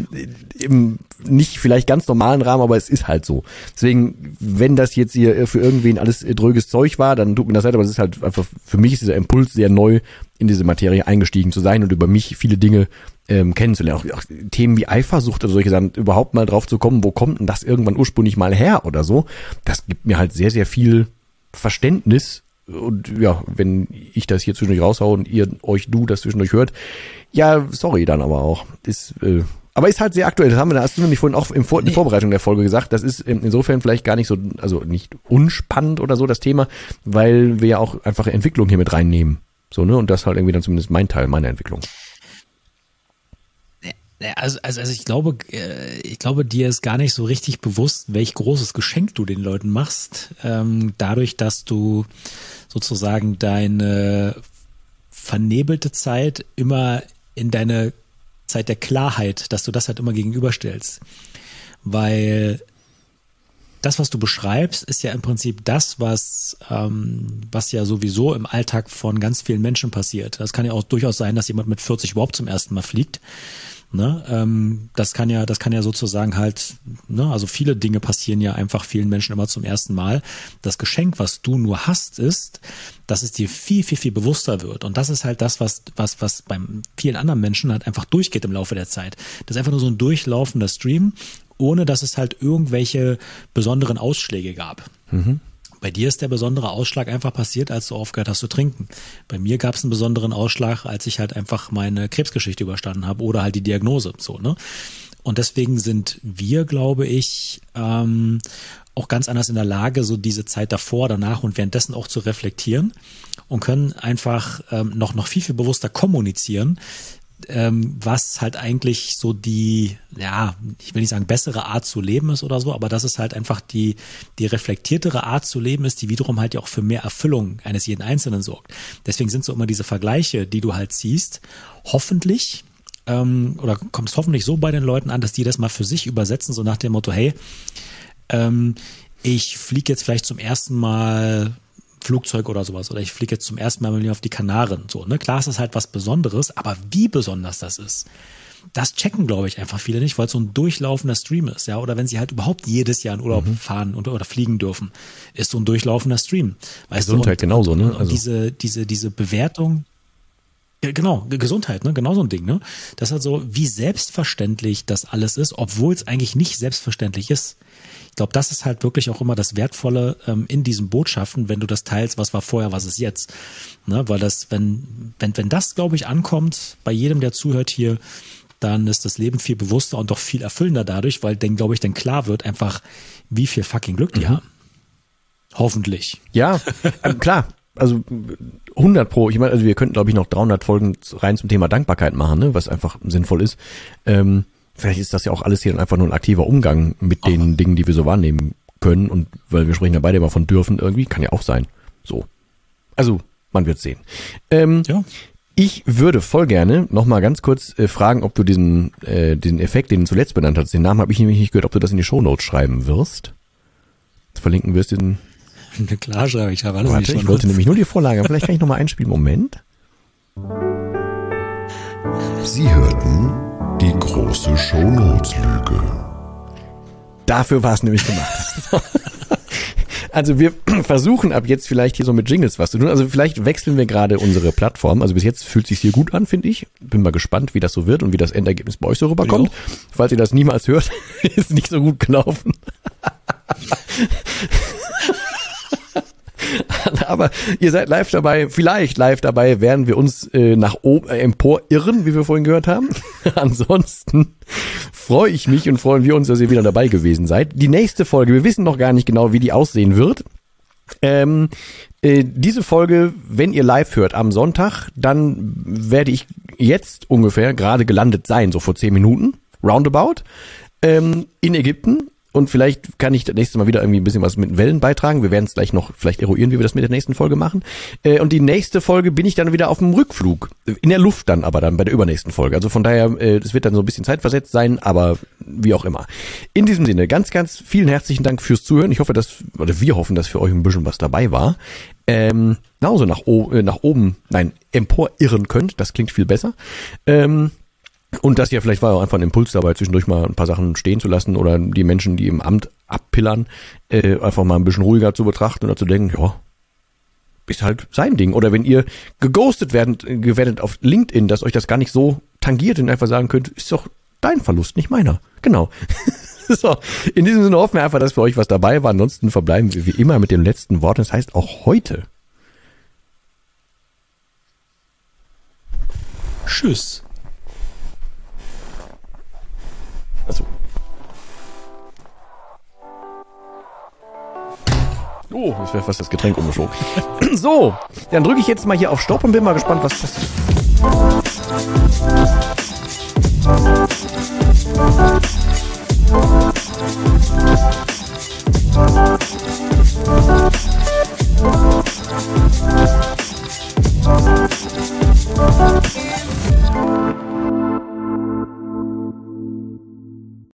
im nicht vielleicht ganz normalen Rahmen, aber es ist halt so. Deswegen, wenn das jetzt hier für irgendwen alles dröges Zeug war, dann tut mir das leid, aber es ist halt einfach, für mich ist dieser Impuls sehr neu, in diese Materie eingestiegen zu sein und über mich viele Dinge ähm, kennenzulernen. Auch, auch Themen wie Eifersucht oder solche Sachen, überhaupt mal drauf zu kommen, wo kommt denn das irgendwann ursprünglich mal her oder so. Das gibt mir halt sehr, sehr viel Verständnis und ja, wenn ich das hier zwischendurch raushaue und ihr euch du das zwischendurch hört, ja, sorry dann aber auch. Ist, äh, aber ist halt sehr aktuell. Das haben wir, da hast du nämlich vorhin auch in, Vor in Vorbereitung der Folge gesagt. Das ist insofern vielleicht gar nicht so, also nicht unspannend oder so das Thema, weil wir ja auch einfach Entwicklung hier mit reinnehmen. So, ne? Und das halt irgendwie dann zumindest mein Teil meiner Entwicklung. Also, also, also ich glaube, äh, ich glaube, dir ist gar nicht so richtig bewusst, welch großes Geschenk du den Leuten machst, ähm, dadurch, dass du sozusagen deine vernebelte Zeit immer in deine Zeit der Klarheit, dass du das halt immer gegenüberstellst. Weil das, was du beschreibst, ist ja im Prinzip das, was, ähm, was ja sowieso im Alltag von ganz vielen Menschen passiert. Das kann ja auch durchaus sein, dass jemand mit 40 überhaupt zum ersten Mal fliegt. Ne? Ähm, das kann ja, das kann ja sozusagen halt, ne? also viele Dinge passieren ja einfach vielen Menschen immer zum ersten Mal. Das Geschenk, was du nur hast, ist, dass es dir viel, viel, viel bewusster wird. Und das ist halt das, was, was, was beim vielen anderen Menschen halt einfach durchgeht im Laufe der Zeit. Das ist einfach nur so ein durchlaufender Stream, ohne dass es halt irgendwelche besonderen Ausschläge gab. Mhm. Bei dir ist der besondere Ausschlag einfach passiert, als du aufgehört hast zu trinken. Bei mir gab es einen besonderen Ausschlag, als ich halt einfach meine Krebsgeschichte überstanden habe oder halt die Diagnose. So, ne? Und deswegen sind wir, glaube ich, ähm, auch ganz anders in der Lage, so diese Zeit davor, danach und währenddessen auch zu reflektieren und können einfach ähm, noch, noch viel, viel bewusster kommunizieren, ähm, was halt eigentlich so die, ja, ich will nicht sagen bessere Art zu leben ist oder so, aber dass es halt einfach die, die reflektiertere Art zu leben ist, die wiederum halt ja auch für mehr Erfüllung eines jeden Einzelnen sorgt. Deswegen sind so immer diese Vergleiche, die du halt siehst, hoffentlich ähm, oder kommst hoffentlich so bei den Leuten an, dass die das mal für sich übersetzen, so nach dem Motto, hey, ähm, ich fliege jetzt vielleicht zum ersten Mal Flugzeug oder sowas oder ich fliege jetzt zum ersten Mal auf die Kanaren. So, ne? Klar ist das halt was Besonderes, aber wie besonders das ist, das checken, glaube ich, einfach viele nicht, weil es so ein durchlaufender Stream ist, ja. Oder wenn sie halt überhaupt jedes Jahr in Urlaub mhm. fahren und, oder fliegen dürfen, ist so ein durchlaufender Stream. Weißt Gesundheit du? Und, genauso, ne? Also. Und diese, diese, diese Bewertung, ja, genau, Gesundheit, ne? Genau so ein Ding, ne? Das ist halt so, wie selbstverständlich das alles ist, obwohl es eigentlich nicht selbstverständlich ist glaube, das ist halt wirklich auch immer das Wertvolle ähm, in diesen Botschaften, wenn du das teilst, was war vorher, was ist jetzt. Ne? Weil das, wenn, wenn, wenn das, glaube ich, ankommt, bei jedem, der zuhört hier, dann ist das Leben viel bewusster und doch viel erfüllender dadurch, weil dann, glaube ich, dann klar wird einfach, wie viel fucking Glück die mhm. haben. Hoffentlich. Ja, äh, klar. Also 100 pro. Ich meine, also wir könnten, glaube ich, noch 300 Folgen rein zum Thema Dankbarkeit machen, ne? was einfach sinnvoll ist. Ähm, vielleicht ist das ja auch alles hier einfach nur ein aktiver Umgang mit den Dingen, die wir so wahrnehmen können. Und weil wir sprechen ja beide immer von dürfen irgendwie, kann ja auch sein. So. Also, man wird sehen. Ähm, ja. Ich würde voll gerne noch mal ganz kurz äh, fragen, ob du diesen, äh, diesen Effekt, den du zuletzt benannt hast, den Namen habe ich nämlich nicht gehört, ob du das in die Shownotes schreiben wirst. Verlinken wirst den. Klar schreibe ich, habe alles Warte, ich wollte nämlich nur die Vorlage. Vielleicht kann ich noch mal einspielen. Moment. Sie hörten die große Shownotes-Lüge. Dafür war es nämlich gemacht. Also wir versuchen ab jetzt vielleicht hier so mit Jingles was zu tun. Also vielleicht wechseln wir gerade unsere Plattform. Also bis jetzt fühlt sich hier gut an, finde ich. Bin mal gespannt, wie das so wird und wie das Endergebnis bei euch so rüberkommt. Ja. Falls ihr das niemals hört, ist nicht so gut gelaufen. Aber ihr seid live dabei, vielleicht live dabei, werden wir uns äh, nach oben äh, empor irren, wie wir vorhin gehört haben. Ansonsten freue ich mich und freuen wir uns, dass ihr wieder dabei gewesen seid. Die nächste Folge, wir wissen noch gar nicht genau, wie die aussehen wird. Ähm, äh, diese Folge, wenn ihr live hört am Sonntag, dann werde ich jetzt ungefähr gerade gelandet sein, so vor zehn Minuten, roundabout, ähm, in Ägypten und vielleicht kann ich das nächste Mal wieder irgendwie ein bisschen was mit Wellen beitragen. Wir werden es gleich noch vielleicht eruieren, wie wir das mit der nächsten Folge machen. Äh, und die nächste Folge bin ich dann wieder auf dem Rückflug. In der Luft dann aber dann bei der übernächsten Folge. Also von daher, äh, wird dann so ein bisschen zeitversetzt sein, aber wie auch immer. In diesem Sinne, ganz, ganz vielen herzlichen Dank fürs Zuhören. Ich hoffe, dass, oder wir hoffen, dass für euch ein bisschen was dabei war. ähm, genauso nach, äh, nach oben, nein, emporirren könnt. Das klingt viel besser. Ähm, und das ja vielleicht war auch einfach ein Impuls dabei, zwischendurch mal ein paar Sachen stehen zu lassen oder die Menschen, die im Amt abpillern, äh, einfach mal ein bisschen ruhiger zu betrachten oder zu denken, ja, ist halt sein Ding. Oder wenn ihr geghostet werdet, werdet auf LinkedIn, dass euch das gar nicht so tangiert und einfach sagen könnt, ist doch dein Verlust, nicht meiner. Genau. so, in diesem Sinne hoffen wir einfach, dass für euch was dabei war. Ansonsten verbleiben wir wie immer mit dem letzten Wort. Das heißt auch heute. Tschüss. Also. Oh, ich wäre fast das Getränk umgeschoben. so, dann drücke ich jetzt mal hier auf Stopp und bin mal gespannt, was das ist.